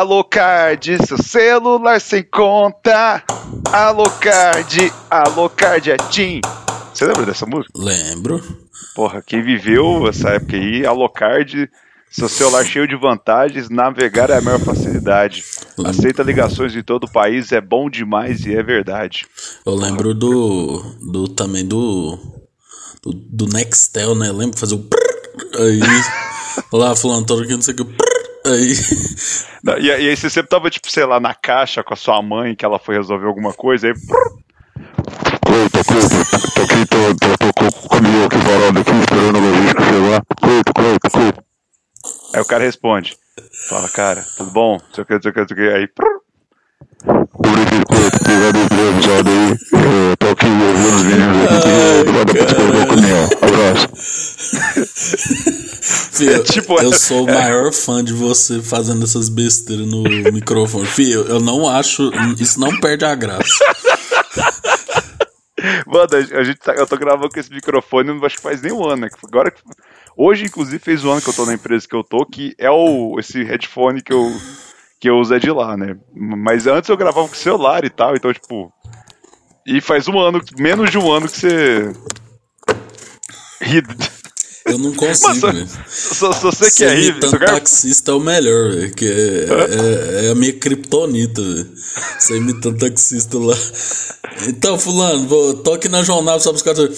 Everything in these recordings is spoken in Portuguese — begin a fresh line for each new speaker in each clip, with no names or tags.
Alocard, seu celular sem conta. Alocard, Alocard é Tim. Você lembra dessa música?
Lembro.
Porra, quem viveu essa época aí, Alocard, seu celular cheio de vantagens, navegar é a maior facilidade. Aceita ligações de todo o país, é bom demais e é verdade.
Eu lembro do. do também do. do, do Nextel, né? Lembro fazer o. Aí. lá falando todo aqui, não sei o que. Aí.
Não, E, e aí você sempre tava, tipo, sei lá, na caixa com a sua mãe, que ela foi resolver alguma coisa, aí.
Cleito, Cleito, tô aqui, tô, tô, tô com o caminhão aqui parado aqui, esperando o meu disco chegar. Cleito, Cleito, Cleito.
Aí o cara responde. Fala, cara, tudo bom? Não sei o que, não sei o que, não sei o que. Aí.
Obrigado, Cleito, obrigado pelo episódio aí. Eu tô aqui ouvindo os meninos aqui, que vai depois pegar o caminhão. Abraço.
Fio,
tipo,
eu sou o maior fã de você fazendo essas besteiras no microfone. Fio, eu não acho. Isso não perde a graça.
Mano, a gente tá- eu tô gravando com esse microfone, não acho que faz nem um ano, né? Agora, hoje, inclusive, fez um ano que eu tô na empresa que eu tô, que é o esse headphone que eu, que eu uso é de lá, né? Mas antes eu gravava com celular e tal, então, tipo. E faz um ano, menos de um ano que você. ri.
Eu não consigo, velho.
Só, só você que é rir. quer-
taxista é o melhor, velho. Que é, é, é a minha criptonita, velho. Você imitando taxista lá. Então, fulano, vou, tô aqui na jornada só buscar.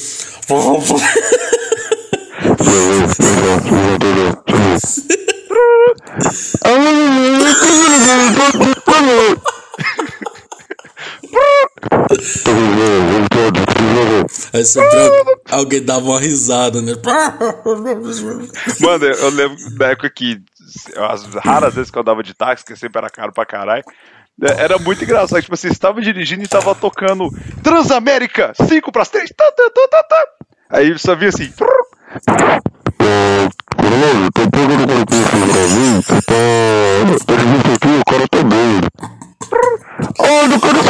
Aí sempre alguém dava uma risada, né?
Mano, eu lembro da época que as raras vezes que eu andava de táxi, que sempre era caro pra caralho, é, era muito engraçado. Tipo assim, você estava dirigindo e tava tocando Transamérica, 5 pras 3, tá, tá, tá, tá, tá. Aí só via assim.
Coronel, tô pegando o no Brasil, tá. Tá aqui, o cara tá doido. Não quero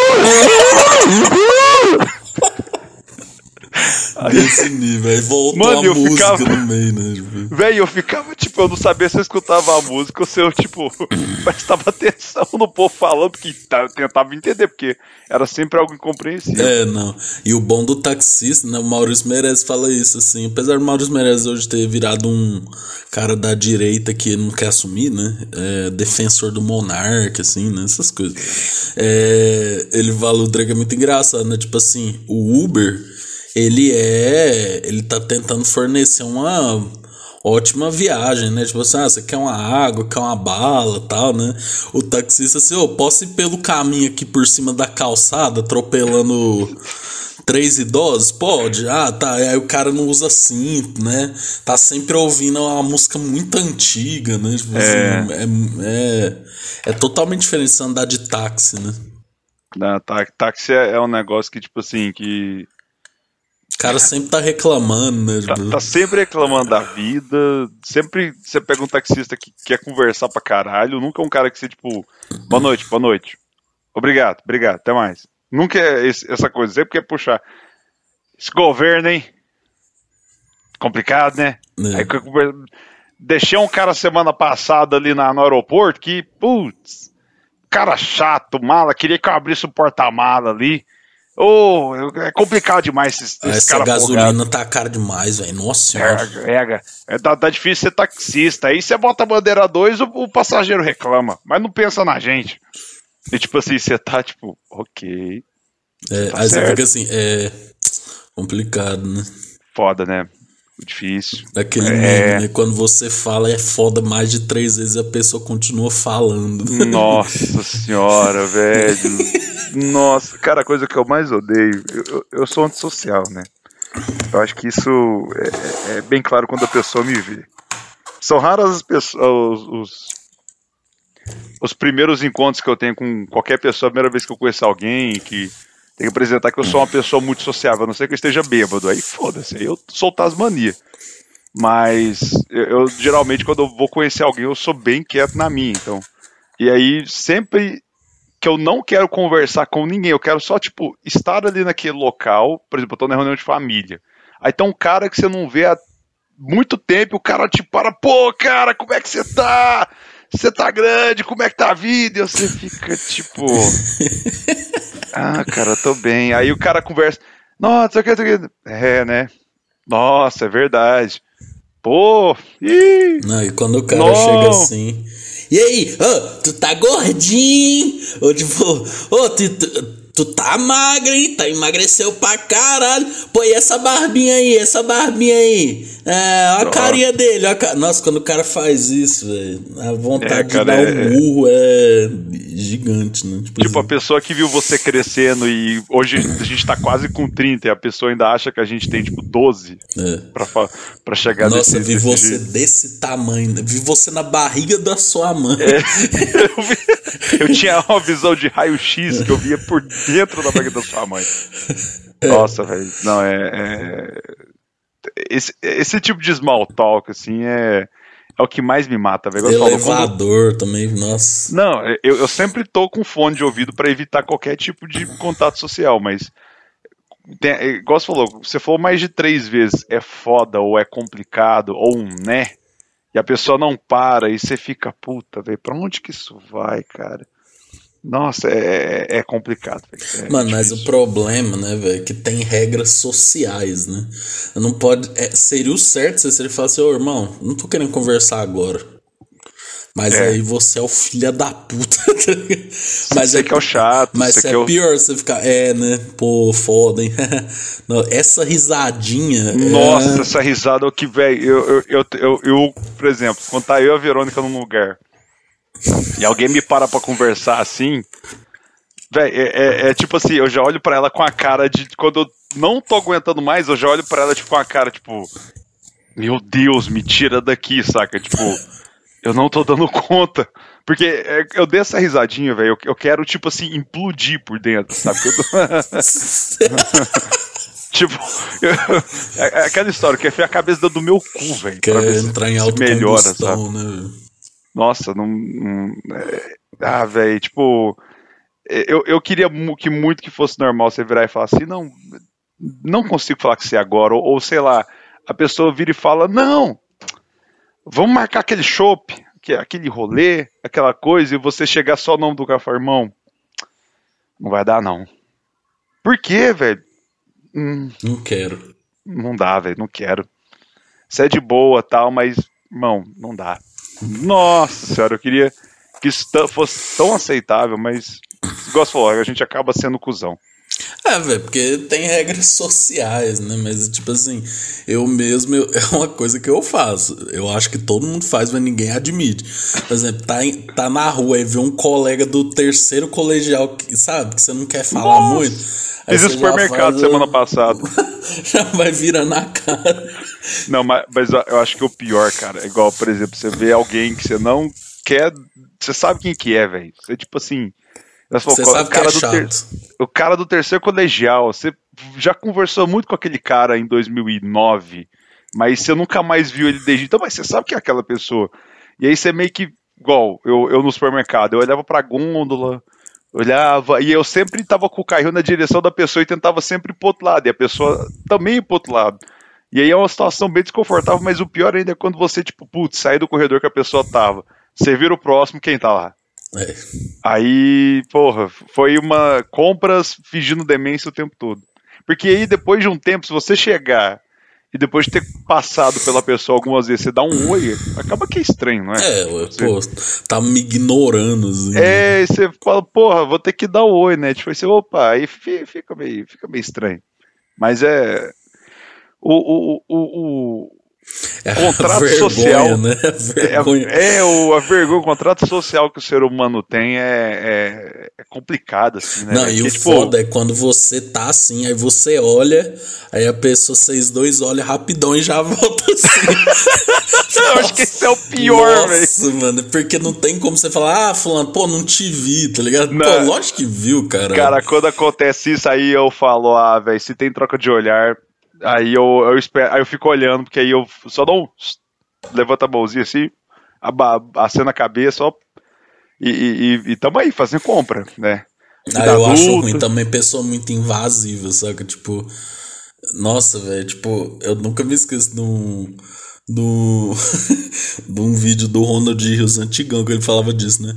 Desse nível. Aí voltou
Mano,
a
eu
música
ficava-
no meio, né? Tipo,
Velho, eu ficava, tipo, eu não sabia se eu escutava a música ou se eu, tipo, prestava atenção no povo falando, porque eu tentava entender, porque era sempre algo incompreensível.
É, não. E o bom do taxista, né? O Maurício Meirelles fala isso, assim. Apesar do Maurício Meirelles hoje ter virado um cara da direita que não quer assumir, né? É, defensor do monarca, assim, né? Essas coisas. É, ele fala, o Drake é muito engraçado, né? Tipo assim, o Uber, ele é. Ele tá tentando fornecer uma ótima viagem, né? Tipo assim, ah, você quer uma água, quer uma bala tal, né? O taxista assim, ô, posso ir pelo caminho aqui por cima da calçada, atropelando três idosos? Pode? Ah, tá. Aí o cara não usa cinto, né? Tá sempre ouvindo uma música muito antiga, né? Tipo assim, é, é, é totalmente diferente você andar de táxi, né?
Né, tá- táxi é, é um negócio que, tipo assim, que
cara sempre tá reclamando, né?
tá, tá sempre reclamando da vida. Sempre você pega um taxista que quer conversar pra caralho. Nunca é um cara que você, tipo, boa noite, boa noite. Obrigado, obrigado, até mais. Nunca é esse- essa coisa, sempre quer puxar. Esse governo, hein? Complicado, né?
É.
Aí, deixei um cara semana passada ali na, no aeroporto que, putz, cara chato, mala, queria que eu abrisse o porta-mala ali. Ô, é complicado demais esse, esse
essa
cara
gasolina
folgado.
tá cara demais, velho. Nossa senhora.
É, é, é, tá, tá difícil ser taxista. Aí você bota a bandeira 2, o, o passageiro reclama, mas não pensa na gente. E tipo assim, você tá tipo, ok,
É,
tá
aí você
certo.
fica assim, é complicado, né?
foda, né? Difícil.
Aquele
É.
meme, né? Quando você fala é foda mais de três vezes a pessoa continua falando.
Nossa senhora, velho. Nossa, cara, a coisa que eu mais odeio, eu, eu- sou antissocial, né? Eu acho que isso é, é- é bem claro quando a pessoa me vê. São raras as pessoas, os, os, os primeiros encontros que eu tenho com qualquer pessoa, a primeira vez que eu conheço alguém que tem que apresentar que eu sou uma pessoa muito sociável, a não ser que eu esteja bêbado. Aí foda-se, aí eu as manias. Mas eu, eu, geralmente quando eu vou conhecer alguém, eu sou bem quieto na minha, então. E aí sempre que eu não quero conversar com ninguém, eu quero só tipo estar ali naquele local, por exemplo, eu tô na reunião de família. Aí tem um cara que você não vê há muito tempo, o cara te para, pô, cara, como é que você tá? você tá grande, como é que tá a vida? E você fica tipo. ah, cara, tô bem. Aí o cara conversa. Nossa, isso aqui, É, né? Nossa, é verdade. Pô, ih,
Não, e quando o cara
Não.
chega assim. E aí, ô, tu tá gordinho? Ou tipo, ô, tu, tu, tu tá magra, hein? Tá emagreceu pra caralho. Pô, e essa barbinha aí, essa barbinha aí? É, olha a carinha dele. olha a Nossa, quando o cara faz isso, velho, a vontade
É,
de
cara,
dar
é-
um murro é gigante, né? Tipo,
Tipo, a
assim,
pessoa que viu você crescendo e hoje a gente tá quase com 30 e a pessoa ainda acha que a gente tem, tipo, 12
é.
pra, pra chegar
Nossa,
nesse,
vi você
jeito.
desse tamanho, né? vi você na barriga da sua mãe.
É. eu, vi- eu tinha uma visão de raio-x que eu via por dentro da barriga da sua mãe. Nossa, velho. Não, é. é- Esse, esse tipo de small talk, assim, é, é o que mais me mata, velho. Falo, quando-
Elevador também, nossa.
Não, eu, eu sempre tô com fone de ouvido pra evitar qualquer tipo de contato social, mas. Tem, é, igual você falou, você falou mais de três vezes é foda, ou é complicado, ou um né, e a pessoa não para, e você fica, puta, velho, pra onde que isso vai, cara? Nossa, é, é complicado. velho, é
Mano, mas o
difícil.
problema, né, velho, é que tem regras sociais, né? Não pode. é, seria o certo se ele falasse, ô irmão, não tô querendo conversar agora. Mas
É.
aí você é o filho da puta. tá mas
Você que é o chato,
Mas
você
é
é o-
pior você ficar, é, né? Pô, foda, hein? Não, essa risadinha. é-
Nossa, essa risada, o que, velho, eu, eu, eu, eu, eu, por exemplo, quando tá eu e a Verônica num lugar e alguém me para pra conversar assim, velho, é, é- é tipo assim, eu já olho pra ela com a cara de. Quando eu não tô aguentando mais, eu já olho pra ela tipo, com a cara, tipo, meu Deus, me tira daqui, saca? Tipo, eu não tô dando conta. Porque é, eu dei essa risadinha, velho, eu, quero, tipo assim, implodir por dentro, sabe? Tipo, eu- é- é aquela história que é a cabeça do meu cu, velho.
Quer entrar em
se melhora, sabe?
né?
Nossa, não. não- é- ah, velho, tipo. Eu, eu queria que muito que fosse normal você virar e falar assim, não, não consigo falar com você agora, ou, ou sei lá, a pessoa vira e fala, não, vamos marcar aquele chopp, que- aquele rolê, aquela coisa, e você chegar só no nome do falar, irmão, não vai dar não. Por quê, velho? Hum,
Não quero.
não dá, velho, não quero. Você é de boa tal, mas, irmão, não dá. Nossa senhora, eu queria que isso fosse tão aceitável, mas, igual você falou, a gente acaba sendo cuzão.
É, velho, porque tem regras sociais, né? Mas, tipo assim, eu mesmo, eu- é uma coisa que eu faço. Eu acho que todo mundo faz, mas ninguém admite. Por exemplo, tá, em- tá na rua e vê um colega do terceiro colegial, que, sabe? Que você não quer falar
Nossa!
muito. Aí
Fiz
já
supermercado
faz
semana passada.
já vai virando a cara.
Não, mas, mas eu acho que o pior, cara, é igual, por exemplo, você vê alguém que você não quer. Você sabe quem que é, velho. Você, tipo assim. Você,
Você
o
sabe que
cara
é
do ter- o cara do terceiro colegial, você já conversou muito com aquele cara em 2009, mas você nunca mais viu ele desde então, mas você sabe que é aquela pessoa. E aí você meio que, igual, eu, eu no supermercado, eu olhava pra gôndola, olhava, e eu sempre tava com o carrinho na direção da pessoa e tentava sempre ir pro outro lado, e a pessoa também ir pro outro lado. E aí é uma situação bem desconfortável, mas o pior ainda é quando você, tipo, putz, sai do corredor que a pessoa tava. Você vira o próximo, quem tá lá?
É.
Aí, porra, foi uma compras fingindo demência o tempo todo. Porque aí, depois de um tempo, se você chegar e depois de ter passado pela pessoa algumas vezes, você dá um oi, acaba que é estranho, não é?
É, ué,
Você-
pô, tá me ignorando, assim.
É, e você fala, porra, vou ter que dar o oi, né? Tipo, você, opa, aí fi- fica meio, fica meio estranho. Mas é. O, o, o, o,
É
contrato
vergonha,
social-
né?
É, é o, a vergonha, o contrato social que o ser humano tem é, é, é complicado, assim, né?
Não,
velho?
e o
tipo,
foda é quando você tá assim, aí você olha, aí a pessoa, vocês dois olham rapidão e já volta assim.
Eu acho que esse é o pior, velho.
Nossa, mano, porque não tem como você falar, ah, fulano, pô, não te vi, tá ligado?
Não.
Pô, lógico que viu, cara.
Cara, quando acontece isso, aí eu falo, ah, velho, se tem troca de olhar, aí eu, eu espero, aí eu fico olhando, porque aí eu só dou um. Levanta a mãozinha assim, acena a cabeça, ó. E, e, e, tamo aí, fazendo compra, né?
Ah, eu acho ruim também pessoa muito invasiva, saca? Tipo, nossa, velho, tipo, eu nunca me esqueço de um, do, de um vídeo do Ronald Rios antigão, que ele falava disso, né?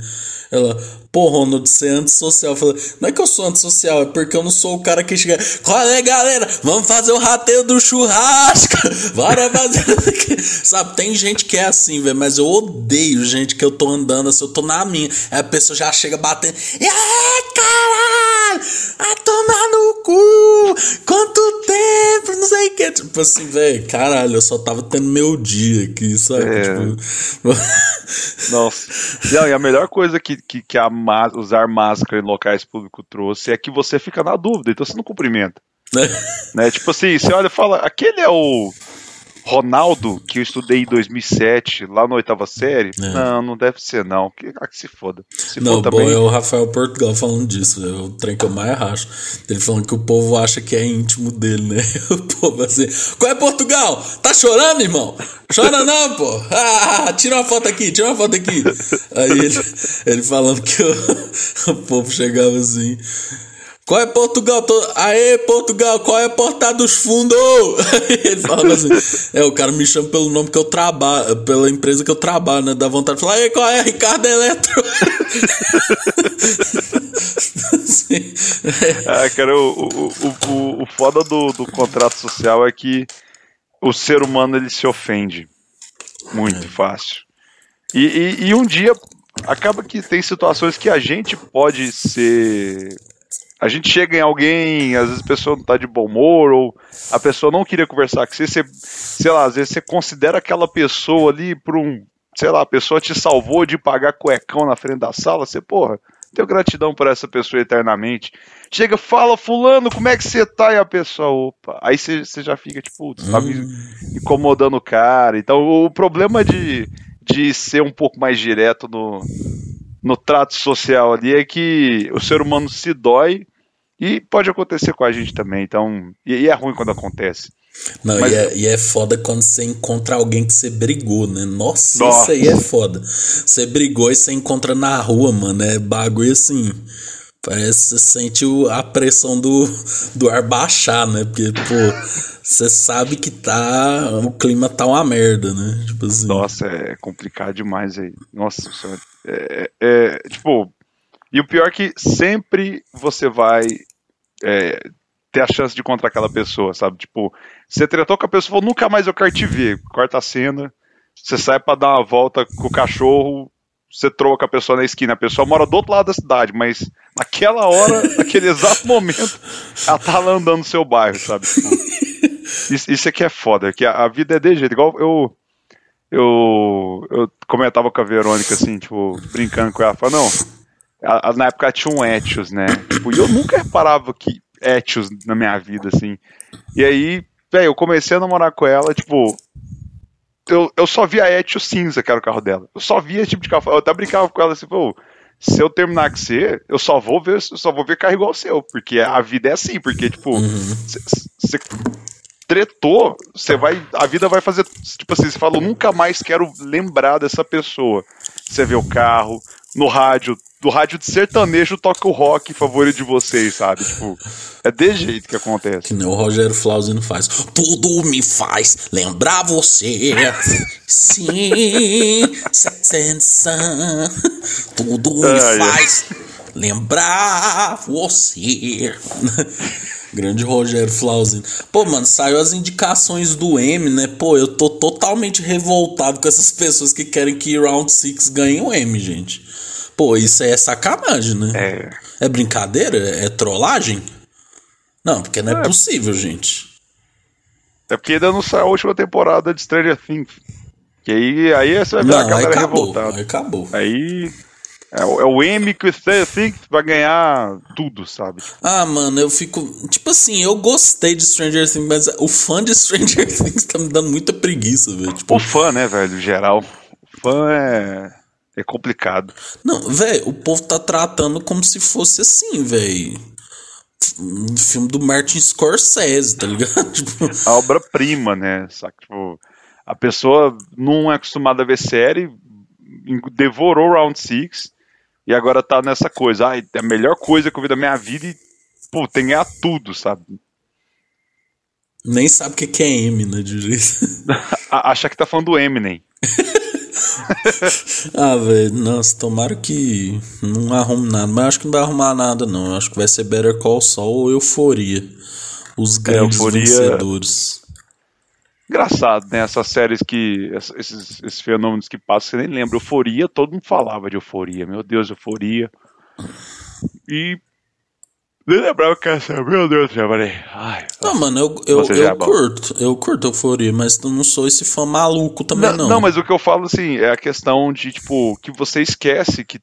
Ela, pô, Ronald, você é antissocial. Falei, não é que eu sou antissocial, é porque eu não sou o cara que chega. Qual é, galera? Vamos fazer o rateio do churrasco! Bora fazer. Sabe, tem gente que é assim, velho, mas eu odeio gente que eu tô andando assim, eu tô na minha. Aí a pessoa já chega batendo. E caralho! A tomar no cu! Quanto tempo? Não sei o que. Tipo assim, velho, caralho, eu só tava tendo meu dia aqui, sabe?
É.
Tipo.
Nossa. Não, e a melhor coisa que, que, que a usar máscara em locais públicos trouxe é que você fica na dúvida, então você não cumprimenta. Né? Tipo assim, você olha e fala, aquele é o Ronaldo que eu estudei em 2007, lá na oitava série?
É.
Não, não deve ser não. Que, ah, que se foda. Se
Não, bom,
também,
é o Rafael Portugal falando disso, é o trem que eu mais racho. Ele falando que o povo acha que é íntimo dele, né? O povo assim, qual é Portugal? Tá chorando, irmão? Chora não, pô. Ah, tira uma foto aqui, tira uma foto aqui. Aí ele, ele falando que o povo chegava assim. Qual é Portugal? Tô... Aê, Portugal, qual é a porta dos fundos? Assim. É, o cara me chama pelo nome que eu trabalho, pela empresa que eu trabalho, né? Dá vontade de falar, Aê, qual é Ricardo Eletro? Assim,
Ah, cara, o, o, o, o, foda do, do contrato social é que o ser humano ele se ofende muito fácil. E, e, e um dia acaba que tem situações que a gente pode ser. A gente chega em alguém, às vezes a pessoa não tá de bom humor, ou a pessoa não queria conversar com você, você sei lá, às vezes você considera aquela pessoa ali por um. Sei lá, a pessoa te salvou de pagar cuecão na frente da sala, você, porra, tenho gratidão por essa pessoa eternamente. Chega, fala, fulano, como é que você tá? E a pessoa, opa. Aí você você já fica, tipo, putz, tá me incomodando o cara. Então, o problema de, de ser um pouco mais direto no, no trato social ali é que o ser humano se dói e pode acontecer com a gente também. Então, e, e é ruim quando acontece.
Não,
Mas-
e, é, e é foda quando você encontra alguém que você brigou, né? Nossa,
Nossa.
isso aí é foda. Você brigou e você encontra na rua, mano. É bagulho assim. Parece que você sente o- a pressão do, do ar baixar, né? Porque, pô, você sabe que tá. O clima tá uma merda, né? Tipo assim.
Nossa, é complicado demais aí. Nossa senhora. É, é, tipo, e o pior é que sempre você vai é, ter a chance de encontrar aquela pessoa, sabe? Tipo, você tretou com a pessoa, falou, nunca mais eu quero te ver. Corta a cena, você sai pra dar uma volta com o cachorro, você troca a pessoa na esquina. A pessoa mora do outro lado da cidade, mas naquela hora, naquele exato momento, ela tá lá andando no seu bairro, sabe? Tipo, isso, isso aqui é foda, que a, a vida é de jeito. Igual eu, eu, eu comentava com a Verônica, assim, tipo, brincando com ela, falava, não, a- a- na época tinha um Etios, né? Tipo, e eu nunca reparava que Etios na minha vida, assim. E aí, velho, eu comecei a namorar com ela, tipo, eu, eu só via Etios cinza, que era o carro dela. Eu só via esse tipo de carro. Eu até brincava com ela assim, pô, se eu terminar com você, eu só vou ver, eu só vou ver carro igual o seu, porque a vida é assim, porque, tipo, você tretou, você vai. A vida vai fazer. Tipo assim, você falou, nunca mais quero lembrar dessa pessoa. Você vê o carro, no rádio, do rádio de sertanejo toca o rock favorito de vocês, sabe? Tipo, é desse jeito que acontece.
Que nem o Rogério Flauzino faz. Tudo me faz lembrar você. Sim, Sun. Tudo me
ai.
faz lembrar você. Grande Rogério Flauzino. Pô, mano, saiu as indicações do M, né? Pô, eu tô totalmente revoltado com essas pessoas que querem que Round 6 ganhe o M, gente. Pô, isso aí é sacanagem, né?
É.
É brincadeira? É trollagem? Não, porque não é, possível, gente.
É porque ainda não saiu a última temporada de Stranger Things. Que aí, aí você vai ver a
Não, aí
galera
acabou.
revoltada.
Aí acabou.
Aí é, o- é o M que o Stranger Things vai ganhar tudo, sabe?
Ah, mano, eu fico. Tipo assim, eu gostei de Stranger Things, mas o fã de Stranger Things tá me dando muita preguiça, velho. Tipo,
O fã, né, velho, geral. O fã é, é complicado.
não, velho, o povo tá tratando como se fosse assim, velho. Um filme do Martin Scorsese, tá ligado? Tipo,
A obra-prima, né? Saca? Tipo, a pessoa não é acostumada a ver série, devorou Round Six e agora tá nessa coisa. Ai, é a melhor coisa que eu vi da minha vida e, pô, tem que ganhar tudo, sabe?
Nem sabe o que é M, né, de jeito.
Acha que tá falando do Eminem.
ah, velho, nossa, tomara que não arrume nada. Mas acho que não vai arrumar nada, não. Acho que vai ser Better Call Saul ou Euforia. Os grandes
Euforia-
vencedores.
Engraçado, né? Essas séries que. Esses, esses fenômenos que passam, você nem lembra. Euforia, todo mundo falava de euforia. Meu Deus, euforia. E. Nem lembrava que essa. Meu Deus do céu, falei. Ai,
Não, mano, eu, eu,
é
eu curto. Eu curto Euforia, mas eu não sou esse fã maluco também, não.
Não, mas o que eu falo assim é a questão de, tipo, que você esquece que,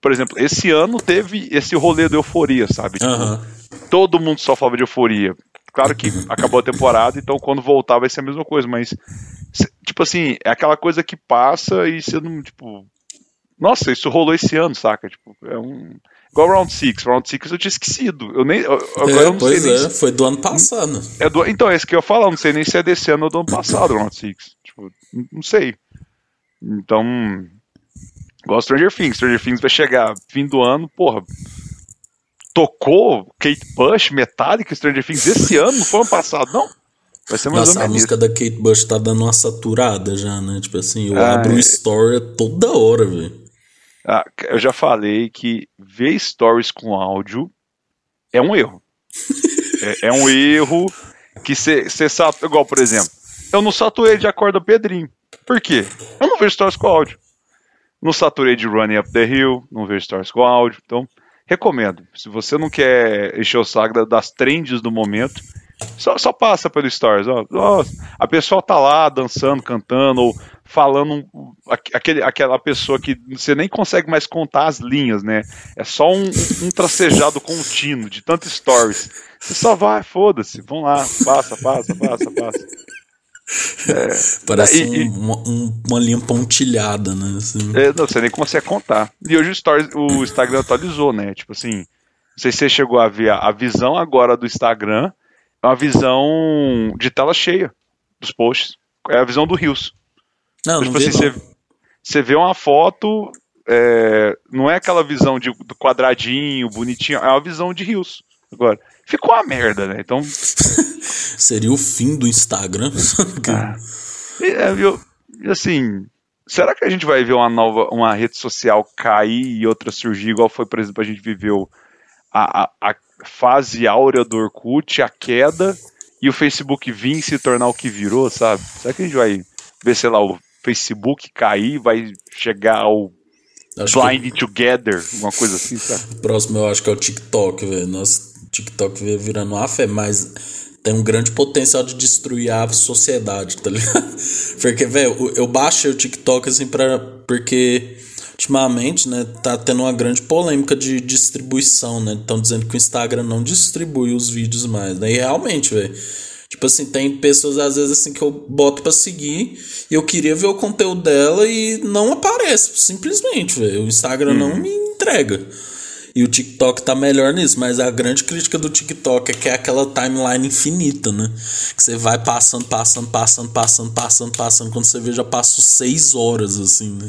por exemplo, esse ano teve esse rolê do euforia, sabe? Tipo,
Aham.
Todo mundo só falava de euforia. Claro que acabou a temporada, então quando voltar vai ser a mesma coisa, mas, tipo assim, é aquela coisa que passa e você não, tipo. Nossa, isso rolou esse ano, saca? Tipo, é um. Igual Round 6. Round 6 eu tinha esquecido. Eu nem. eu- Agora
É,
eu não
pois
sei nem
é, foi do ano passado.
é do, então, é isso que eu ia falar, eu não sei nem se é desse ano ou do ano passado, Round 6. Tipo, não sei. Então, igual Stranger Things. Stranger Things vai chegar fim do ano, porra. Tocou Kate Bush, Metallica, Stranger Things esse ano, não foi ano passado, não? Vai ser mais
Nossa,
ou
a
menos
música da Kate Bush tá dando uma saturada já, né? Tipo assim, eu
Ah,
abro o
é.
story toda hora, velho.
Ah, eu já falei que ver stories com áudio é um erro. é, é um erro que você sabe. Igual, por exemplo, eu não saturei de Acorda Pedrinho. Por quê? Eu não vejo stories com áudio. Não saturei de Running Up the Hill, não vejo stories com áudio. Então, recomendo. Se você não quer encher o saco da- das trends do momento, só, só passa pelo stories. Ó, Ó, a pessoa tá lá dançando, cantando, ou falando aque- aquele, aquela pessoa que você nem consegue mais contar as linhas, né? É só um, um tracejado contínuo de tantos stories. Você só vai, foda-se, vão lá, passa, passa, passa, passa.
Parece
E-
um- uma, um- uma linha pontilhada, né? Assim.
É, não, você nem consegue contar. E hoje o, stories, o Instagram atualizou, né? Tipo assim, não sei se você chegou a ver a, visão agora do Instagram, é uma visão de tela cheia dos posts. É a visão do Rios.
Não, não
tipo assim,
não.
você, você vê uma foto, é, não é aquela visão de, do quadradinho, bonitinho, é uma visão de rios. Agora, ficou uma merda, né? Então,
Seria o fim do Instagram.
Ah. eu- assim, será que a gente vai ver uma nova, uma rede social cair e outra surgir, igual foi, por exemplo, a gente viveu a, a, a fase áurea do Orkut, a queda, e o Facebook vir se tornar o que virou, sabe? Será que a gente vai ver, sei lá, o Facebook cair, vai chegar ao
Acho que
Blind Together, alguma coisa assim, sabe?
o próximo eu acho que é o TikTok, velho. Nossa, TikTok veio virando uma fé, mas tem um grande potencial de destruir a sociedade, tá ligado? Porque, velho, eu- baixei o TikTok assim pra. Porque ultimamente, né, tá tendo uma grande polêmica de distribuição, né? Estão dizendo que o Instagram não distribui os vídeos mais, né? E realmente, velho. Tipo assim, tem pessoas às vezes assim que eu boto pra seguir e eu queria ver o conteúdo dela e não aparece, simplesmente, velho. O Instagram não me entrega. E o TikTok tá melhor nisso, mas a grande crítica do TikTok é que é aquela timeline infinita, né? Que você vai passando, passando, passando, passando, passando, passando. Quando você vê, já passou seis horas, assim, né?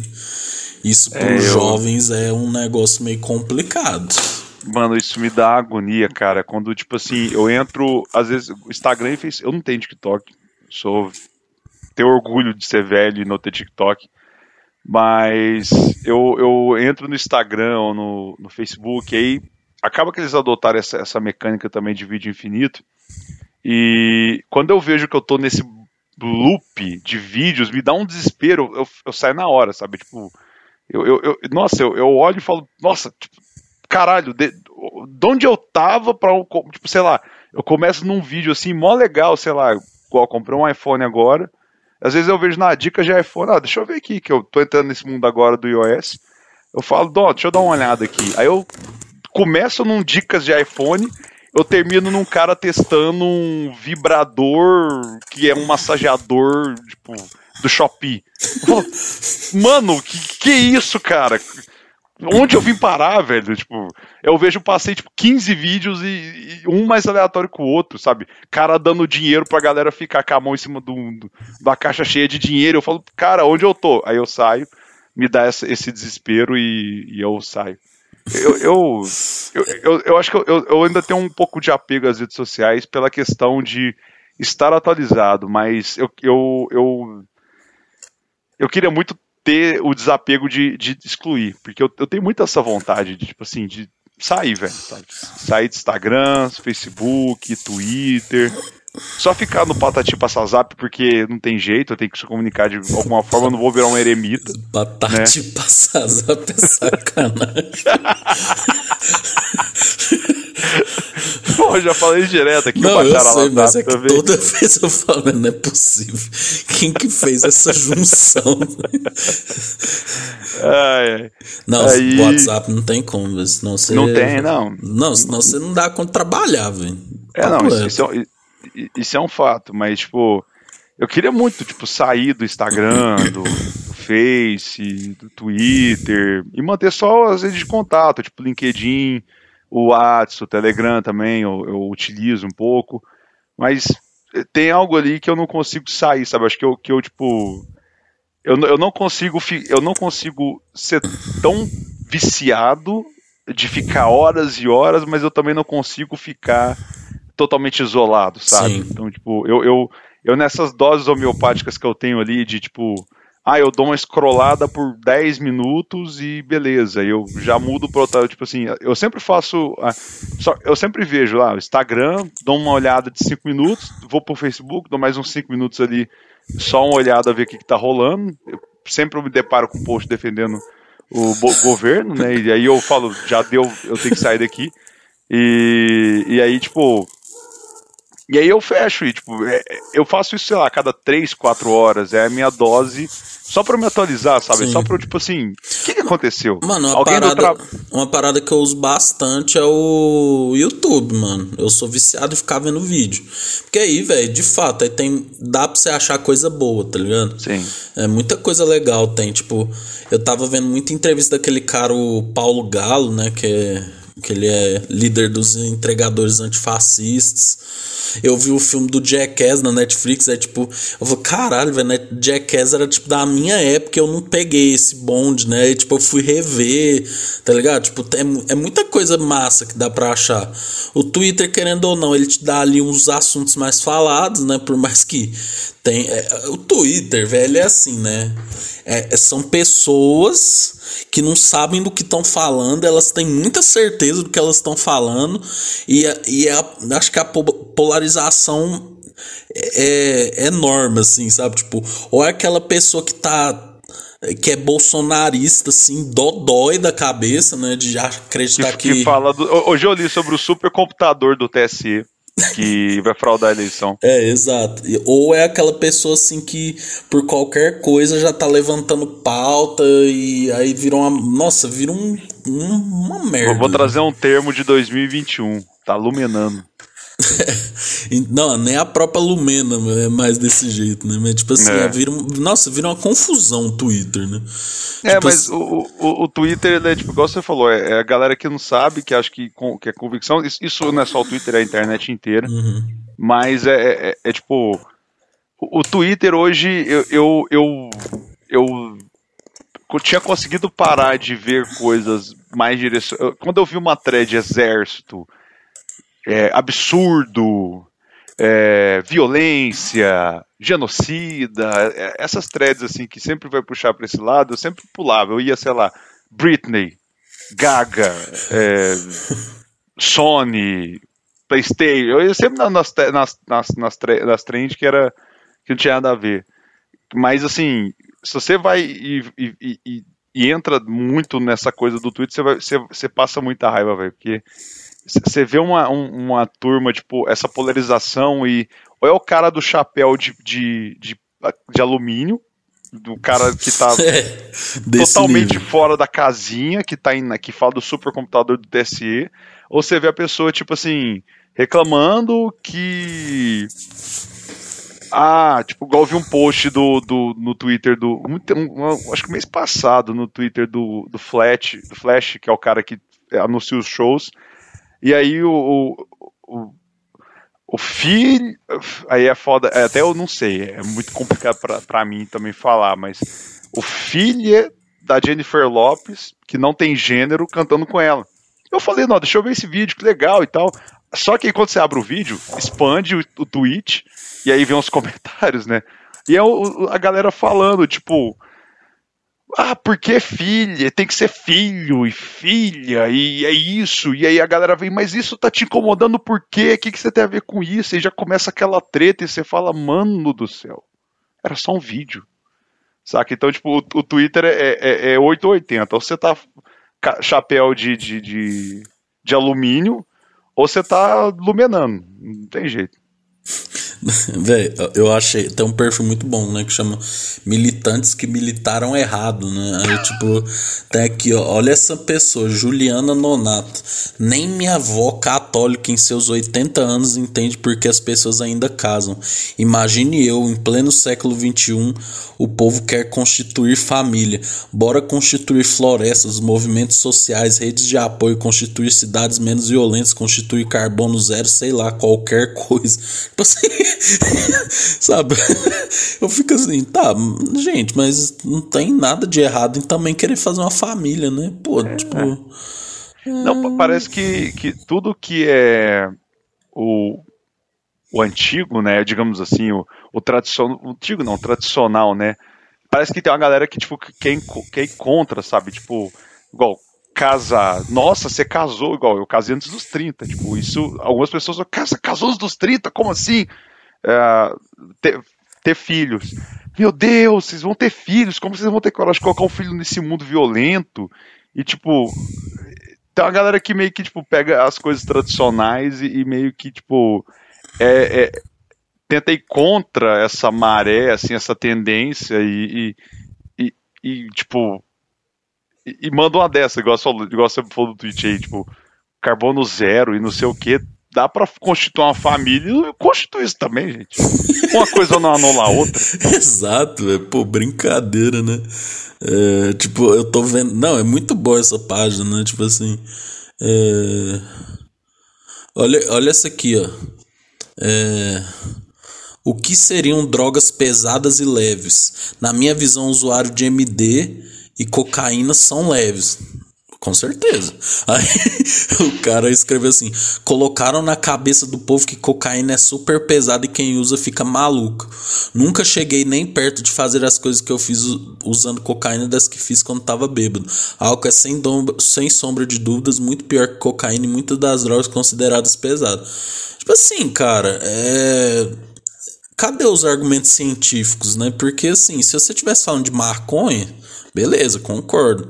Isso para os
eu-
jovens é um negócio meio complicado.
Mano, isso me dá agonia, cara. Quando, tipo assim, eu entro, às vezes, o Instagram e Facebook. Eu não tenho TikTok. Sou. Tenho orgulho de ser velho e não ter TikTok. Mas eu, eu entro no Instagram ou no, no Facebook, aí acaba que eles adotaram essa, essa mecânica também de vídeo infinito. E quando eu vejo que eu tô nesse loop de vídeos, me dá um desespero, eu, eu saio na hora, sabe? Tipo, eu, eu, eu- nossa, eu, eu olho e falo, nossa, tipo, caralho, de, de onde eu tava pra, tipo, sei lá, eu começo num vídeo assim, mó legal, sei lá, eu comprei um iPhone agora, às vezes eu vejo na dica de iPhone, ah, deixa eu ver aqui, que eu tô entrando nesse mundo agora do iOS, eu falo, Dó, deixa eu dar uma olhada aqui, aí eu começo num dicas de iPhone, eu termino num cara testando um vibrador que é um massageador, tipo, do Shopee. Falo, Mano, que que é isso, cara? Onde eu vim parar, velho? Tipo, eu vejo, passei, tipo, 15 vídeos e, e um mais aleatório que o outro, sabe? Cara dando dinheiro pra galera ficar com a mão em cima do, do- da caixa cheia de dinheiro. Eu falo, cara, onde eu tô? Aí eu saio, me dá essa- esse desespero e, e eu saio. Eu, eu, eu, eu, eu acho que eu, eu- ainda tenho um pouco de apego às redes sociais pela questão de estar atualizado, mas eu, eu, eu, eu queria muito ter o desapego de, de excluir, porque eu, eu tenho muito essa vontade de, tipo assim, de sair, velho? Sair de Instagram, Facebook, Twitter, só ficar no patati passazap porque não tem jeito, eu tenho que se comunicar de alguma forma, eu não vou virar um eremita.
Patati né? passazap é sacanagem.
Pô, já falei direto aqui.
Não, eu sei, mas é que também. toda vez eu falo, não é possível. Quem que fez essa junção?
ai.
Não, Aí... WhatsApp não tem como, senão você...
Não tem, não.
Não, senão você não dá conta trabalhar, velho.
É, não, isso, isso, é, isso é um fato, mas, tipo, eu queria muito, tipo, sair do Instagram, do, do Face, do Twitter, e manter só as redes de contato, tipo, LinkedIn, o WhatsApp, o Telegram também, eu, eu utilizo um pouco, mas tem algo ali que eu não consigo sair, sabe? Acho que eu, que eu tipo, eu, eu não consigo, eu não consigo ser tão viciado de ficar horas e horas, mas eu também não consigo ficar totalmente isolado, sabe? Sim. Então, tipo, eu, eu, eu nessas doses homeopáticas que eu tenho ali de tipo, ah, eu dou uma scrollada por 10 minutos e beleza, eu já mudo para outra, tipo assim, eu sempre faço, ah, só, eu sempre vejo lá, o Instagram, dou uma olhada de 5 minutos, vou pro Facebook, dou mais uns 5 minutos ali, só uma olhada a ver o que, que tá rolando, eu sempre me deparo com um post defendendo o governo, né, e aí eu falo, já deu, eu tenho que sair daqui, e, e aí, tipo, e aí eu fecho e, tipo, é, eu faço isso, sei lá, a cada 3, 4 horas. É a minha dose só pra me atualizar, sabe? Sim. Só pra, tipo assim, o que, que aconteceu?
Mano, uma parada, tra... uma parada que eu uso bastante é o YouTube, mano. Eu sou viciado em ficar vendo vídeo. Porque aí, velho, de fato, aí tem. Dá pra você achar coisa boa, tá ligado?
Sim.
É muita coisa legal tem. Tipo, eu tava vendo muita entrevista daquele cara, o Paulo Galo, né? Que é que ele é líder dos entregadores antifascistas. Eu vi o filme do Jackass na Netflix, é tipo, eu falei, caralho, velho, né? Jackass era tipo da minha época, eu não peguei esse bonde, né? E, tipo, eu fui rever, tá ligado? Tipo, é, é muita coisa massa que dá pra achar. O Twitter, querendo ou não, ele te dá ali uns assuntos mais falados, né? Por mais que tem. É, o Twitter, velho, é assim, né? É, são pessoas que não sabem do que estão falando, elas têm muita certeza do que elas estão falando, e, e a, acho que a polarização é, é enorme, assim, sabe? Tipo, ou é aquela pessoa que tá que é bolsonarista, assim, dodói da cabeça, né? De acreditar que.
que... que fala do... Hoje eu li sobre o supercomputador do TSE que vai fraudar a eleição.
É, exato. Ou é aquela pessoa assim que por qualquer coisa já tá levantando pauta e aí virou uma. Nossa, vira um, um uma merda. Eu
vou trazer um termo de 2021. Tá luminando.
não, nem a própria Lumena é mais desse jeito, né? Mas, tipo assim, é. vira, nossa, vira uma confusão o Twitter, né?
É, tipo mas assim... o, o, o Twitter, ele é, tipo, igual você falou, é, é, a galera que não sabe, que acha que, que é convicção. Isso, isso não é só o Twitter, é a internet inteira. Uhum. Mas é, é, é, é tipo. O, o, Twitter hoje, eu, eu, eu, eu eu tinha conseguido parar de ver coisas mais direcionadas. Quando eu vi uma thread exército é, absurdo, é, violência, genocida, é, essas threads assim que sempre vai puxar para esse lado, eu sempre pulava. Eu ia, sei lá, Britney, Gaga, é, Sony, PlayStation. Eu ia sempre nas, nas, nas, nas, nas trends que, era, que não tinha nada a ver. Mas assim, se você vai e, e, e, e entra muito nessa coisa do Twitter, você, vai, você, você passa muita raiva, velho. Porque você vê uma, um, uma turma, tipo, essa polarização e. Ou é o cara do chapéu de, de, de, de alumínio, do cara que tá é, totalmente nível. fora da casinha, que tá em, que fala do supercomputador do TSE, ou você vê a pessoa, tipo assim, reclamando que. Ah, tipo, igual vi um post do, do, no Twitter do. Um, um, acho que mês passado, no Twitter do, do Flash, do Flash, que é o cara que anuncia os shows. E aí o, o, o, filho. Aí é foda. É, até eu não sei, é muito complicado para mim também falar, mas o filho da Jennifer Lopes, que não tem gênero, cantando com ela. Eu falei, não, deixa eu ver esse vídeo, que legal e tal. Só que aí quando você abre o vídeo, expande o, o tweet, e aí vem os comentários, né? E é o, a galera falando, tipo. Ah, porque filha? Tem que ser filho e filha, e é isso. E aí a galera vem, mas isso tá te incomodando por quê? O que, que você tem a ver com isso? E já começa aquela treta e você fala, mano do céu. Era só um vídeo. Saca? Então, tipo, o, o Twitter é, é, é 880. Ou você tá chapéu de, de, de, de alumínio, ou você tá lumenando. Não tem jeito.
Véi, eu achei. Tem um perfil muito bom, né? Que chama Militantes que militaram errado, né? Aí, tipo, tem aqui, ó. Olha essa pessoa, Juliana Nonato. Nem minha avó católica em seus 80 anos entende porque as pessoas ainda casam. Imagine eu, em pleno século XXI, o povo quer constituir família. Bora constituir florestas, movimentos sociais, redes de apoio, constituir cidades menos violentas, constituir carbono zero, sei lá, qualquer coisa. Tipo assim. Sabe? Eu fico assim, tá, gente, mas não tem nada de errado em também querer fazer uma família, né? Pô, é, tipo.
É. Não, parece que, que tudo que é o, o antigo, né? Digamos assim, o, o tradicional. Antigo não, tradicional, né? Parece que tem uma galera que, tipo, quem, quem contra, sabe? Tipo, igual casar. Nossa, você casou igual eu casei antes dos 30. Tipo, isso. Algumas pessoas casa, casou antes dos 30, como assim? É, ter, ter, filhos. Meu Deus, vocês vão ter filhos. Como vocês vão ter coragem de colocar um filho nesse mundo violento? E tipo. Tem uma galera que meio que, tipo, pega as coisas tradicionais e, e meio que, tipo. É, é, tenta ir contra essa maré, assim, essa tendência e, e, e, e tipo, e, e manda uma dessa, igual, igual você falou do tweet aí, tipo, carbono zero e não sei o que. Dá pra constituir uma família e constituir isso também, gente. Uma coisa não anula a outra.
Exato, velho. Pô, brincadeira, né? É, tipo, eu tô vendo. Não, é muito boa essa página, né? Tipo assim. É... Olha, olha essa aqui, ó. É... O que seriam drogas pesadas e leves? Na minha visão, usuário de MD e cocaína são leves. Com certeza. Aí o cara escreveu assim: colocaram na cabeça do povo que cocaína é super pesada e quem usa fica maluco. Nunca cheguei nem perto de fazer as coisas que eu fiz usando cocaína das que fiz quando tava bêbado. Álcool é sem, sem sombra de dúvidas muito pior que cocaína e muitas das drogas consideradas pesadas. Tipo assim, cara, é cadê os argumentos científicos, né? Porque assim, se você tivesse falando de maconha, Beleza, concordo.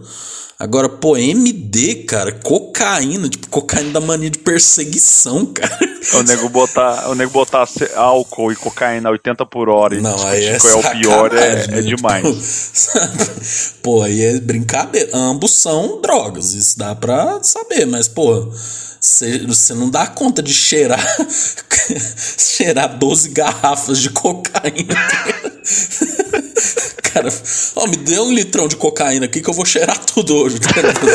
Agora, pô, MD, cara, cocaína, tipo, cocaína da mania de perseguição, cara.
O nego botar, o nego botar álcool e cocaína a 80 por hora e
não, aí é,
qual é o pior é, é né? é demais.
Tipo, pô, aí é brincadeira. Ambos são drogas, isso dá pra saber, mas, pô, você não dá conta de cheirar cheirar 12 garrafas de cocaína. Cara, ó, me dê um litrão de cocaína aqui que eu vou cheirar tudo hoje.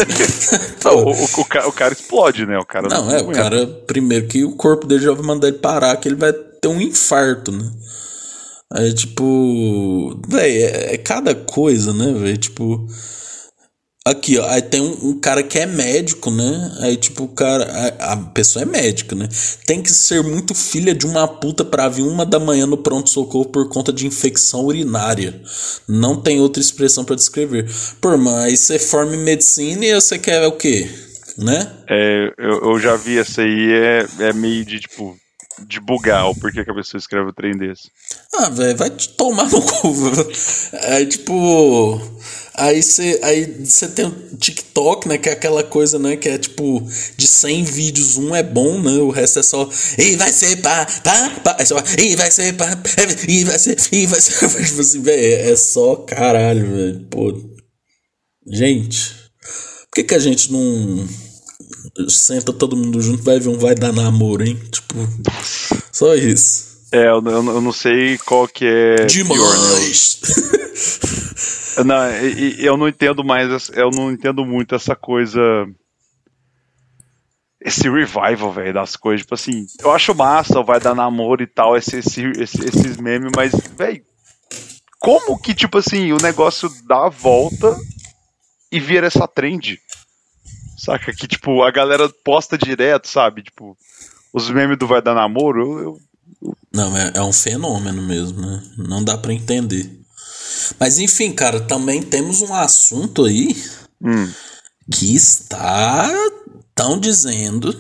não, o, o, o, cara explode, né? O cara
não, não é, o cara, primeiro que o corpo dele já vai mandar ele parar, que ele vai ter um infarto, né? Aí, tipo, velho, é, é cada coisa, né, velho? Tipo, Aqui, ó, aí tem um, um, cara que é médico, né? Aí, tipo, o cara. A, a, pessoa é médica, né? Tem que ser muito filha de uma puta pra vir uma da manhã no pronto-socorro por conta de infecção urinária. Não tem outra expressão para descrever. Por mais você forma em medicina e você quer o quê? Né?
É, eu, eu já vi essa aí, é, é meio de tipo de bugar o porquê que a pessoa escreve o trem desse.
Ah, velho, vai te tomar no cu. Aí, tipo. Aí você aí tem o TikTok, né? Que é aquela coisa, né? Que é tipo, de 100 vídeos, um é bom, né? O resto é só. E vai ser pá, pá, pá. É só. E vai ser pá, e vai ser. E vai ser. Tipo assim, velho, é só caralho, velho. Pô. Gente, por que, que a gente não senta todo mundo junto, vai ver um vai dar namoro, hein? Tipo, só isso.
É, eu, eu, eu não sei qual que é.
Demais!
Pior, né? não, eu não entendo mais, eu não entendo muito essa coisa. Esse revival, velho, das coisas. Tipo assim, eu acho massa, vai dar namoro e tal, esse, esse, esses memes, mas, velho, como que, tipo assim, o negócio dá a volta e vira essa trend? Saca? Que, tipo, a galera posta direto, sabe? Tipo, os memes do Vai Dar Namoro, eu, eu...
Não, é, é um fenômeno mesmo, né? Não dá para entender. Mas enfim, cara, também temos um assunto aí
hum.
que está tão dizendo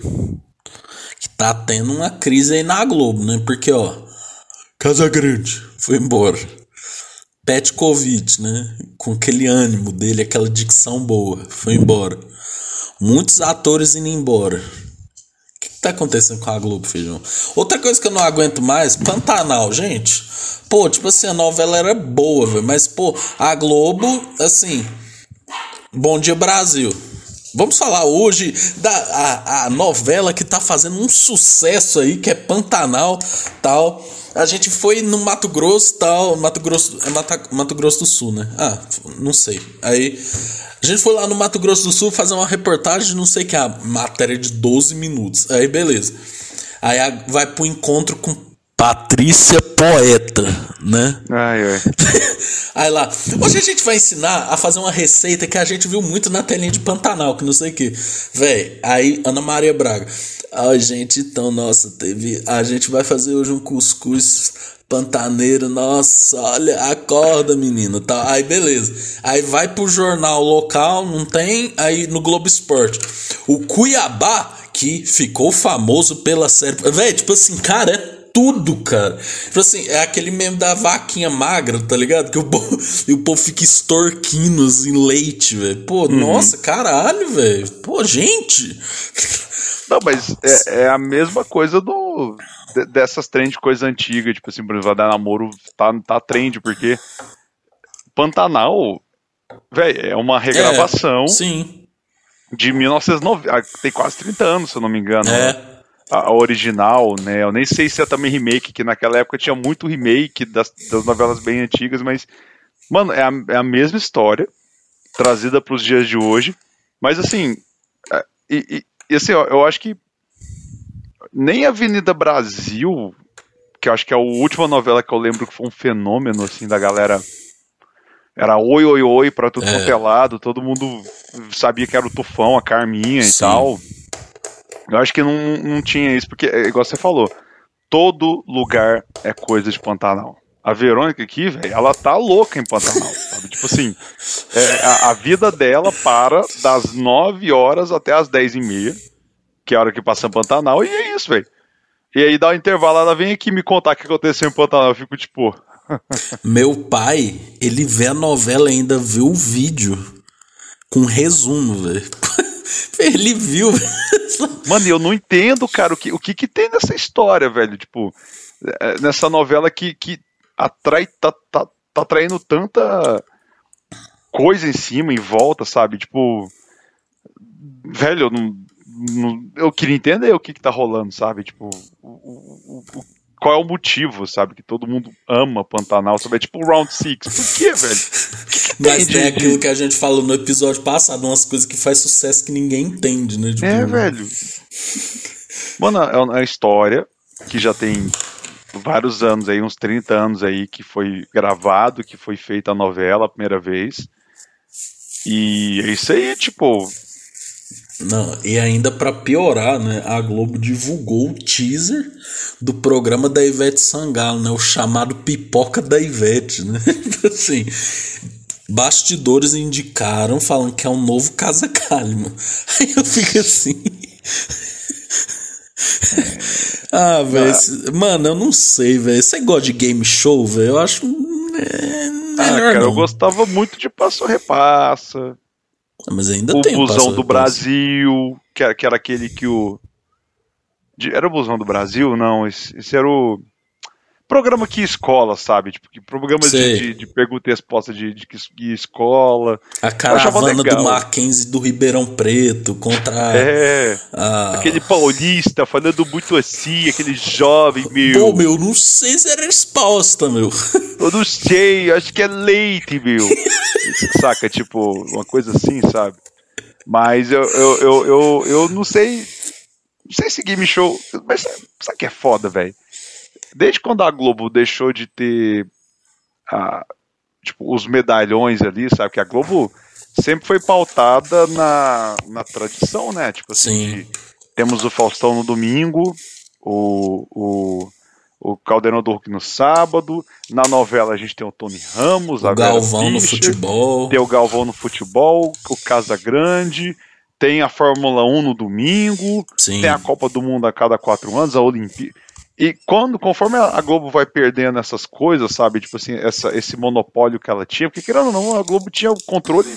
que tá tendo uma crise aí na Globo, né? Porque, ó, Casa Grande foi embora. Petkovic, né? Com aquele ânimo dele, aquela dicção boa, foi embora. Muitos atores indo embora. O que, que tá acontecendo com a Globo, feijão? Outra coisa que eu não aguento mais, Pantanal, gente. Pô, tipo assim, a novela era boa, velho. Mas, pô, a Globo, assim. Bom dia, Brasil. Vamos falar hoje da a, a novela que tá fazendo um sucesso aí, que é Pantanal, tal. A gente foi no Mato Grosso, tal, Mato Grosso, é Mato, Mato Grosso do Sul, né? Ah, não sei. Aí a gente foi lá no Mato Grosso do Sul fazer uma reportagem, não sei que a matéria de 12 minutos. Aí beleza. Aí vai pro encontro com Patrícia Poeta, né?
Ai, ai.
Aí lá, hoje a gente vai ensinar a fazer uma receita que a gente viu muito na telinha de Pantanal, que não sei o que. Véi, aí Ana Maria Braga. Ai, gente, então, nossa, teve. A gente vai fazer hoje um cuscuz pantaneiro, nossa, olha, acorda, menino, tá? Aí beleza. Aí vai pro jornal local, não tem, aí no Globo Esporte. O Cuiabá, que ficou famoso pela série. Véi, tipo assim, cara, é tudo, cara. Tipo assim, é aquele meme da vaquinha magra, tá ligado? Que o povo, e o povo fica extorquindo assim, leite, velho. Pô, uhum. nossa, caralho, velho. Pô, gente.
Não, mas é, é, a mesma coisa do dessas trend coisa antiga, tipo assim, por exemplo, dar namoro tá, tá trend, porque Pantanal, velho, é uma regravação. É,
sim.
De 1990, tem quase 30 anos, se eu não me engano.
É.
Né? A original, né? Eu nem sei se é também remake, que naquela época tinha muito remake das, das novelas bem antigas, mas, mano, é a, é a mesma história trazida para os dias de hoje. Mas assim, é, e, e, assim, ó, eu acho que nem Avenida Brasil, que eu acho que é a última novela que eu lembro que foi um fenômeno assim da galera. Era oi, oi, oi pra tudo é. pelado, todo mundo sabia que era o Tufão, a Carminha Sim. e tal. Eu acho que não, não tinha isso, porque, é igual você falou, todo lugar é coisa de Pantanal. A Verônica aqui, velho, ela tá louca em Pantanal, sabe? Tipo assim, é, a, a, vida dela para das 9 horas até as 10 e meia, que é a hora que passa em Pantanal, e é isso, velho. E aí dá um intervalo, ela vem aqui me contar o que aconteceu em Pantanal, eu fico tipo...
Meu pai, ele vê a novela ainda vê o vídeo com resumo, velho. Ele viu.
Mano, eu não entendo, cara, o que, o que, que tem nessa história, velho. Tipo, é, nessa novela que, que atrai, tá, tá, tá atraindo tanta coisa em cima, em volta, sabe? Tipo, velho, eu não, eu queria entender o que, que tá rolando, sabe? Tipo, o, o, o, qual é o motivo, sabe? Que todo mundo ama Pantanal, sabe? É tipo o Round Six. Por quê, velho?
Que Mas tem aquilo que a gente falou no episódio passado, umas coisas que faz sucesso que ninguém entende, né?
Tipo, é, velho. Mano, é uma história que já tem vários anos aí, uns 30 anos aí, que foi gravado, que foi feita a novela a primeira vez. E é isso aí, tipo,
não, e ainda para piorar, né, a Globo divulgou o teaser do programa da Ivete Sangalo, né, o chamado Pipoca da Ivete, né? assim, bastidores indicaram falando que é um novo Casa Calma. Aí eu fico assim. ah, velho. Mano, eu não sei, velho. Você gosta de game show, velho? Eu acho. É,
ah, cara, não. eu gostava muito de Passo Repassa.
Mas ainda
o
tem
busão do Brasil, que era, que era aquele que o. De, era o busão do Brasil? Não, esse, esse era o programa que escola, sabe? Tipo, que programa de, de, de, pergunta e resposta de, de, de escola.
A caravana do Mackenzie do Ribeirão Preto contra.
É. A... Aquele paulista falando muito assim, aquele jovem, meu.
Pô, meu, não sei se era resposta, meu.
Eu não sei, acho que é leite, meu. Saca, tipo, uma coisa assim, sabe? Mas eu, eu, eu, eu, eu não sei. Não sei se game show. Mas sabe que é foda, velho? Desde quando a Globo deixou de ter a, tipo, os medalhões ali, sabe? Que a Globo sempre foi pautada na, na tradição, né? Tipo assim, temos o Faustão no domingo, o, o, o Caldeirão do Hulk no sábado. Na novela a gente tem o Tony Ramos,
o Galvão no
Fischer,
futebol.
Tem o Galvão no futebol, o Casa Grande, tem a Fórmula 1 no domingo,
Sim.
tem a Copa do Mundo a cada quatro anos, a Olimpíada. E quando, conforme a Globo vai perdendo essas coisas, sabe, tipo assim, essa, esse monopólio que ela tinha, porque querendo ou não, a Globo tinha o controle.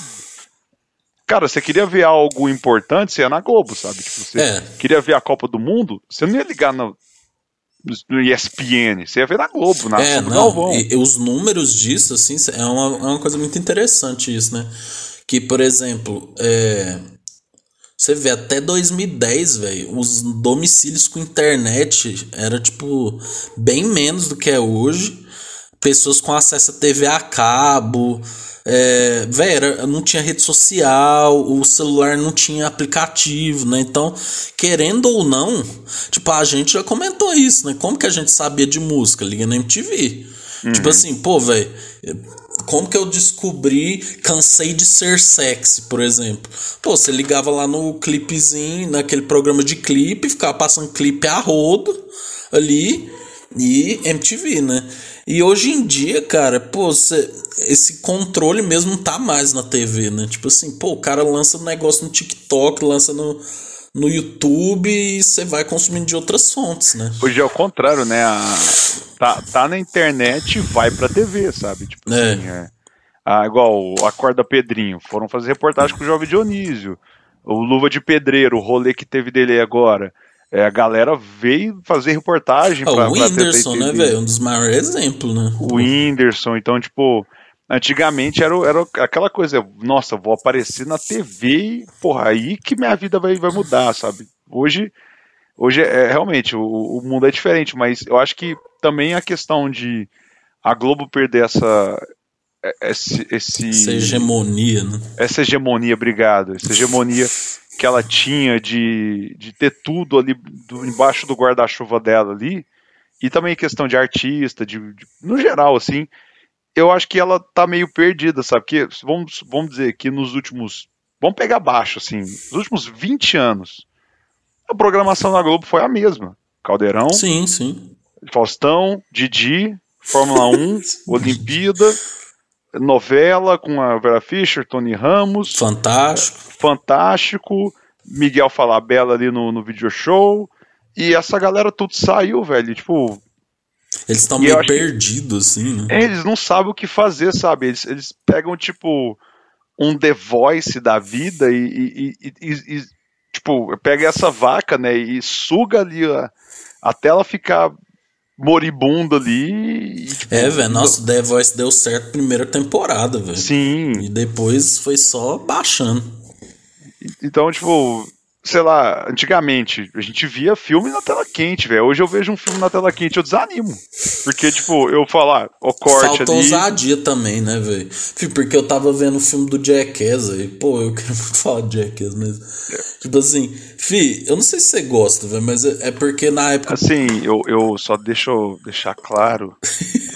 Cara, você queria ver algo importante, você ia na Globo, sabe? Tipo, você
É.
queria ver a Copa do Mundo, você não ia ligar no, no ESPN, você ia ver na Globo, na
É,
do
não.
Galvão.
E, e os números disso, assim, é uma, é uma coisa muito interessante isso, né? Que, por exemplo, é, você vê até 2010, velho, os domicílios com internet era, tipo, bem menos do que é hoje. Pessoas com acesso a TV a cabo. É, era- não tinha rede social, o celular não tinha aplicativo, né? Então, querendo ou não, tipo, a gente já comentou isso, né? Como que a gente sabia de música? Liga na MTV. Tipo assim, pô, velho, como que eu descobri Cansei de Ser Sexy, por exemplo? Pô, você ligava lá no clipezinho, naquele programa de clipe, ficava passando clipe a rodo ali e MTV, né? E hoje em dia, cara, pô, cê- esse controle mesmo não tá mais na TV, né? Tipo assim, pô, o cara lança um negócio no TikTok, lança no, no YouTube e você vai consumindo de outras fontes, né?
Hoje é o contrário, né? A- tá, tá na internet e vai pra TV, sabe? Tipo
É.
assim, é. Ah, igual o Acorda Pedrinho, foram fazer reportagem com o Jovem Dionísio. O Luva de Pedreiro, o rolê que teve dele agora. É, a galera veio fazer reportagem
Ah,
pra,
o
pra tentar
Whindersson, né, velho? Um dos maiores exemplos, né?
O Whindersson, então, tipo, antigamente era, era aquela coisa, nossa, vou aparecer na TV e, porra, aí que minha vida vai, vai mudar, sabe? Hoje, hoje é realmente, o, o mundo é diferente, mas eu acho que também a questão de a Globo perder essa. Esse, esse,
Essa hegemonia, né?
essa hegemonia, obrigado, essa hegemonia que ela tinha de, de ter tudo ali do, embaixo do guarda-chuva dela ali, e também questão de artista, de, de- no geral, assim, eu acho que ela tá meio perdida, sabe? Porque vamos, vamos dizer que nos últimos. Vamos pegar baixo, assim, nos últimos 20 anos, a programação da Globo foi a mesma. Caldeirão,
Sim, sim.
Faustão, Didi, Fórmula 1, Olimpíada, novela com a Vera Fischer, Tony Ramos,
Fantástico.
Fantástico, Miguel Falabella ali no, no video show. E essa galera tudo saiu, velho. Tipo,
Eles estão meio perdidos, assim, né?
eles não sabem o que fazer, sabe? Eles, eles pegam, tipo, um The Voice da vida e, e- e- e- e, tipo, pega essa vaca, né? E suga ali a- até ela ficar moribunda ali. E, tipo,
É, velho. Nossa, The Voice deu certo primeira temporada, velho.
Sim.
E depois foi só baixando.
Então, tipo, sei lá, antigamente a gente via filme na tela quente, velho. Hoje eu vejo um filme na tela quente, eu desanimo. Porque, tipo, eu falar, o corte
Falta
ali.
ousadia também, né, velho? Fih, Porque eu tava vendo o filme do Jackass aí. Pô, eu quero muito falar de Jackass mesmo. Tipo assim, fi, eu não sei se você gosta, velho, mas é é porque na época.
Assim, eu, eu só deixa eu deixar claro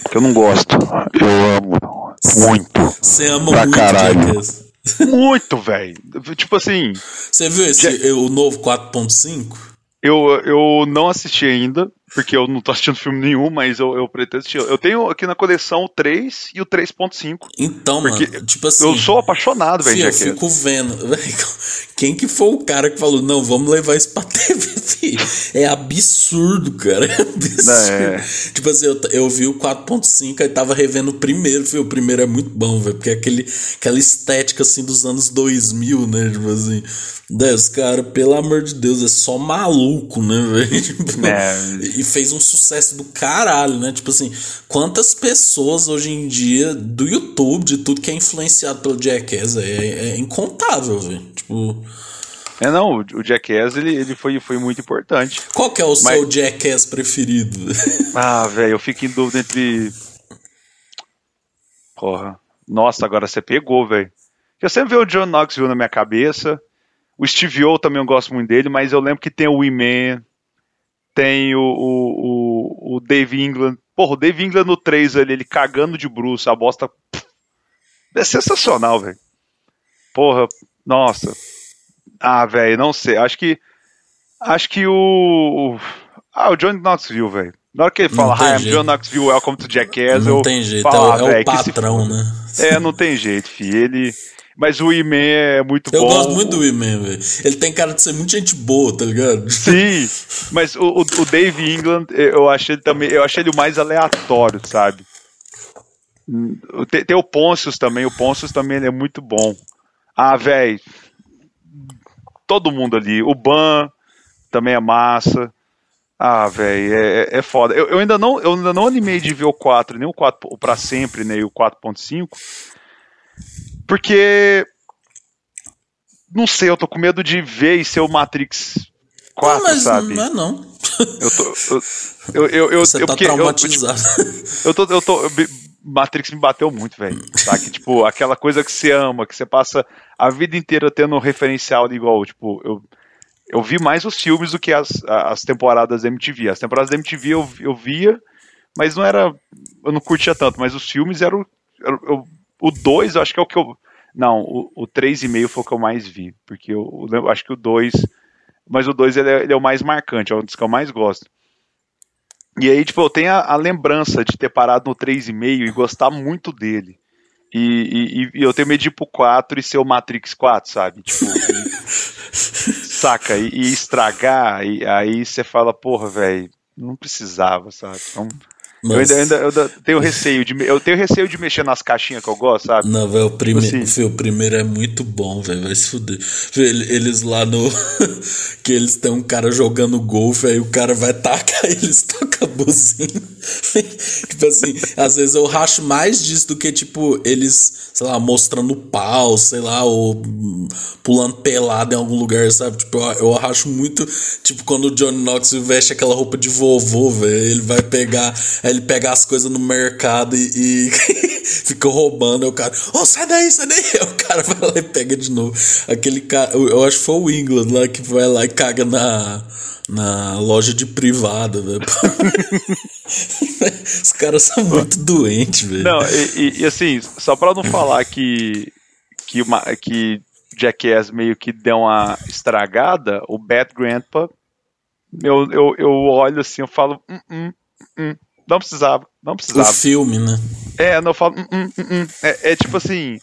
que eu não gosto.
Eu amo muito.
Você ama
Pra
muito
caralho.
Jackass.
Muito, velho. Tipo assim,
Você viu esse, o novo 4.5?
eu, eu não assisti ainda, porque eu não tô assistindo filme nenhum, mas eu, eu pretendo assistir. Eu tenho aqui na coleção o 3 e o 3.5.
Então, mano, tipo assim.
Eu sou apaixonado, velho,
eu fico vendo, velho, quem que foi o cara que falou, não, vamos levar isso pra TV, filho? É absurdo, cara, é absurdo.
É.
Tipo assim, eu, eu vi o 4.5 aí tava revendo o primeiro, filho, o primeiro é muito bom, velho, porque é aquele, aquela estética, assim, dos anos 2000, né, tipo assim, os caras, pelo amor de Deus, é só maluco, né, velho, Tipo,
É.
e fez um sucesso do caralho, né? Tipo assim, quantas pessoas hoje em dia do YouTube, de tudo que é influenciado pelo Jackass, é, é incontável, velho. Tipo,
É, não, o Jackass, ele, ele foi, foi muito importante.
qual que é o
Mas-
seu Jackass preferido?
Ah, velho, eu fico em dúvida entre. Porra. Nossa, agora você pegou, velho. Eu sempre vejo o John Knoxville na minha cabeça. O Steve O também eu gosto muito dele, mas eu lembro que tem o E-Man, tem o, o, o, o Dave England. Porra, o Dave England no 3 ali, ele cagando de bruxo, a bosta. É sensacional, velho. Porra, nossa. Ah, velho, não sei. Acho que. Acho que o. Ah, o Johnny Knoxville, velho. Na hora que ele fala, Hi, I'm
jeito.
John Knoxville, welcome to Jackass,
Não
eu
tem jeito,
falo,
é, o-
ah,
é o
se
patrão,
foda.
né?
É, não tem jeito, filho. Ele. Mas o E-Man é muito
Eu
bom.
gosto muito do E-Man, velho. Ele tem cara de ser muito gente boa, tá ligado?
Sim, mas o, o, o Dave England, eu achei ele também, eu achei ele o mais aleatório, sabe? Hum, Tem, tem o Poncius também, o Poncius também é muito bom. Ah, velho, todo mundo ali, o Ban também é massa. Ah, velho, é, é- é foda. Eu, eu ainda não, eu ainda não animei de ver o 4, nem o 4 o pra sempre, nem o 4.5, porque não sei, eu tô com medo de ver e ser o Matrix 4,
não,
sabe?
não é não.
Eu tô. Eu, eu, eu, eu,
Você
eu-
tá
porque eu-
traumatizado.
eu tô, eu tô. eu me- Matrix me bateu muito, velho. Tá? Que, tipo, aquela coisa que você ama, que você passa a vida inteira tendo um referencial de igual. Tipo, eu, eu vi mais os filmes do que as, as temporadas da MTV. As temporadas da MTV eu, eu via, mas não era. Eu não curtia tanto, mas os filmes eram. eram- eu- o 2, eu acho que é o que eu. Não, o, o 3,5 foi o que eu mais vi. Porque eu, eu acho que o 2. Mas o 2 ele é, ele é o mais marcante, é um dos que eu mais gosto. E aí, tipo, eu tenho a, a lembrança de ter parado no 3,5 e gostar muito dele. E, e- e- eu tenho medo de ir pro 4 e ser o Matrix 4, sabe? Tipo, saca? E, e estragar, e aí você fala, porra, velho, não precisava, sabe? Então,
Mas-
ainda, ainda- eu ainda tenho receio de eu tenho receio de mexer nas caixinhas que eu gosto, sabe?
Não, velho, o, prime...
Assim.
Fê, o primeiro é muito bom, velho. Vai se fuder. Eles lá no. que eles têm um cara jogando golfe, aí o cara vai tacar e eles tocam a buzina. tipo assim, às vezes eu racho mais disso do que, tipo, eles, sei lá, mostrando pau, sei lá, ou pulando pelado em algum lugar, sabe? Tipo, eu, eu racho muito, tipo, quando o Johnny Knox veste aquela roupa de vovô, velho. Ele vai pegar. Ele pega as coisas no mercado e, e fica roubando. O cara, ô, sai daí, sai daí. Aí o cara vai lá e pega de novo. Aquele cara, eu, acho que foi o England lá que vai lá e caga na, na loja de privada, velho. Os caras são muito doentes, velho.
Não, e, e- e, assim, só pra não falar que que, uma, que Jackass meio que deu uma estragada, o Bad Grandpa, eu, eu, eu olho assim, eu falo, hum, hum, hum, não precisava, não
O
precisava.
filme, né?
É, não falo, hum, hum, hum, hum. É, é tipo assim,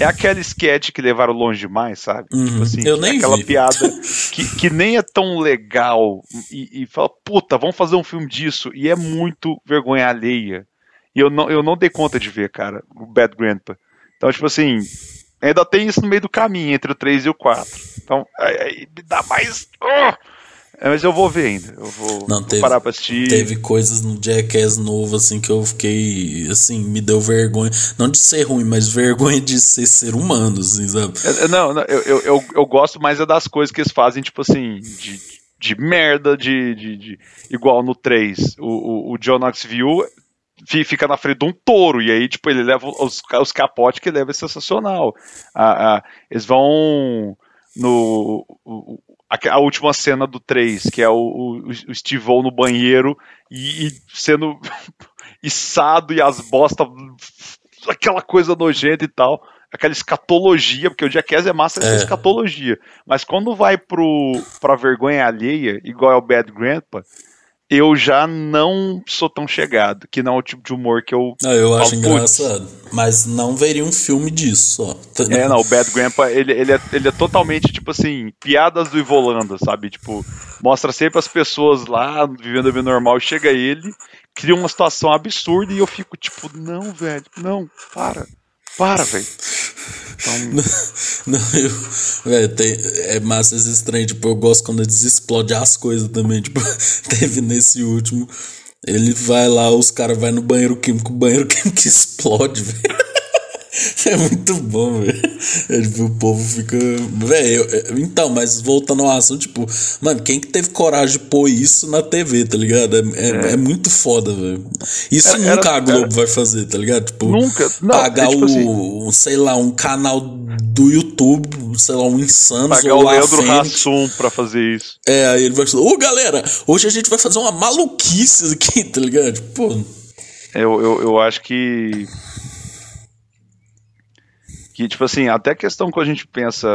é aquela sketch que levaram longe demais, sabe?
Uhum.
Tipo assim,
Eu nem
aquela
vi.
piada que, que nem é tão legal e, e fala, puta, vamos fazer um filme disso e é muito vergonha alheia. E eu não, eu não dei conta de ver, cara, o Bad Grandpa. Então, tipo assim, ainda tem isso no meio do caminho entre o 3 e o 4. Então, aí, aí me dá mais. Ah! É, mas eu vou ver ainda. Eu vou,
Não,
vou
teve-
parar pra assistir.
Teve coisas no Jackass novo, assim, que eu fiquei, assim, me deu vergonha. Não de ser ruim, mas vergonha de ser ser humano, assim, sabe?
É, é, Não, não, eu, eu, eu, eu gosto mais é das coisas que eles fazem, tipo assim, de, de merda, de, de, de- Igual no 3. O, o, o John Knoxville fi- fica na frente de um touro, e aí, tipo, ele leva os, os capotes que ele leva é sensacional. A, a- eles vão no. o- a, a última cena do 3, que é o, o, o Steve no banheiro e, e sendo içado e as bostas, aquela coisa nojenta e tal aquela escatologia, porque o Jackass é massa essa
É.
escatologia. Mas quando vai pro, pra vergonha alheia, igual é o Bad Grandpa, eu já não sou tão chegado, que não é o tipo de humor que eu.
Não, eu acho
"Putz".
engraçado. Mas não veria um filme disso, só.
É, não, o Bad Grandpa, ele, ele, é, ele é totalmente, tipo assim, piadas do Ivolanda, sabe? Tipo, mostra sempre as pessoas lá, vivendo a vida normal, chega ele, cria uma situação absurda e eu fico, tipo, não, velho, não, para, para, velho. Então,
Não, eu. Véi, tem, é massa trem, tipo, eu gosto quando eles explodem as coisas também. Tipo, teve nesse último. Ele vai lá, os caras vão no banheiro químico, o banheiro químico explode, velho. É muito bom, velho. É, tipo, o povo fica. Velho, então, mas voltando ao assunto, tipo, mano, quem que teve coragem de pôr isso na TV, tá ligado? É, é, é muito foda, velho. Isso
Era- era-
nunca a Globo
era-
vai fazer, tá ligado? Tipo,
Nunca. Não,
pagar
é tipo
o,
assim-
sei lá, um canal do YouTube, sei lá, um Insanos
pagar o Leandro. Hassum pra fazer isso.
É, aí ele vai falar, ô galera, hoje a gente vai fazer uma maluquice aqui, tá ligado? Tipo, pô,
Eu, eu, eu acho que. Que, tipo assim, até a questão que a gente pensa,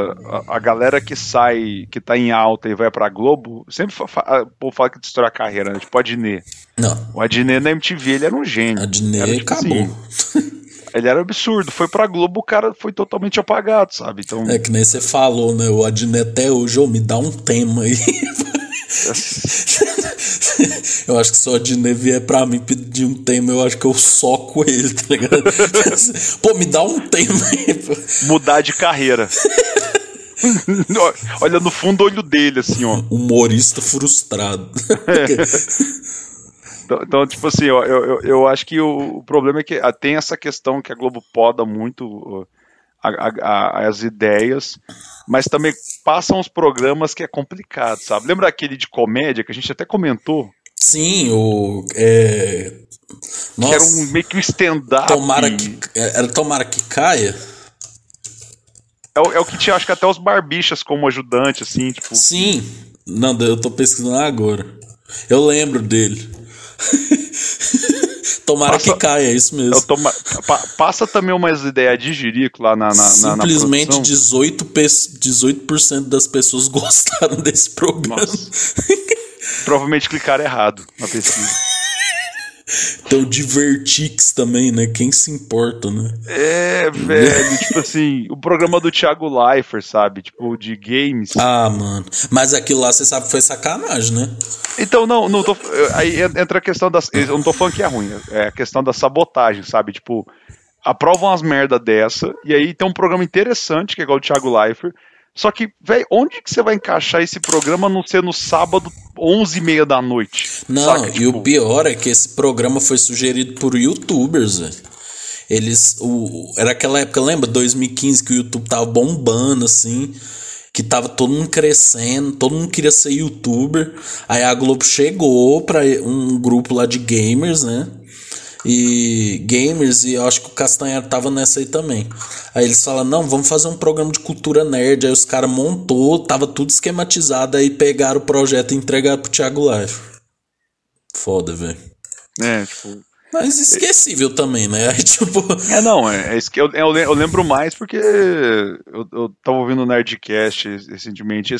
a, a galera que sai, que tá em alta e vai pra Globo, sempre fa, fa, o povo fala que destrói a carreira, né? Tipo o Adnet.
Não.
O Adnet na MTV, ele era um gênio.
Adnet
Era, tipo
acabou.
assim, ele era absurdo. Foi pra Globo, o cara foi totalmente apagado, sabe? Então,
É que nem você falou, né? O Adnet até hoje, ô, me dá um tema aí. eu acho que se o Adnet vier pra mim pedir um tema, eu acho que eu soco ele, tá ligado? Pô, me dá um tema aí.
mudar de carreira. Olha no fundo do olho dele, assim, ó.
Humorista frustrado.
Então, então, tipo assim, eu, eu, eu- acho que o, o problema é que ah, tem essa questão que a Globo poda muito a- a- as ideias, mas também passam uns programas que é complicado, sabe? Lembra aquele de comédia que a gente até comentou?
Sim, o. É...
Que era
Nossa,
um, meio que um stand-up.
tomara que. Era tomara que caia?
É, o- é o que tinha, acho que até os barbichas como ajudante, assim, tipo.
Sim. Não, eu tô pesquisando agora. Eu lembro dele. Tomara
Passa-
que caia, é isso mesmo.
toma- pa- passa também umas ideias de jirico lá na, na, na, na
Simplesmente
produção.
18%, pe 18 das pessoas gostaram desse programa.
Provavelmente clicaram errado na pesquisa.
Tem o Divertix também, né? Quem se importa, né?
É, velho, tipo assim, o programa do Thiago Leifert, sabe? Tipo, de games.
Ah, mano. Mas aquilo lá você sabe que foi sacanagem, né?
Então, não, não tô. Aí entra a questão das. Eu não tô falando que é ruim, é a questão da sabotagem, sabe? Tipo, aprovam umas merda dessa, e aí tem um programa interessante, que é igual o Thiago Leifert. Só que, velho, onde que você vai encaixar esse programa não ser no sábado, 11h30 da noite?
Não,
saca?
e
Tipo,
o pior é que esse programa foi sugerido por youtubers, velho. Eles. O, era aquela época, lembra? 2015 que o YouTube tava bombando, assim. Que tava todo mundo crescendo, todo mundo queria ser youtuber. Aí a Globo chegou pra um grupo lá de gamers, né? E gamers, e eu acho que o Castanhar tava nessa aí também. Aí eles falam: não, vamos fazer um programa de cultura nerd. Aí os caras montou, tava tudo esquematizado. Aí pegaram o projeto e entregaram pro Thiago Live. Foda, velho.
É, tipo.
Mas esquecível também, né? Aí, tipo.
É, não, é, é isso que eu, eu, lem- eu lembro mais porque eu, eu tava ouvindo o Nerdcast recentemente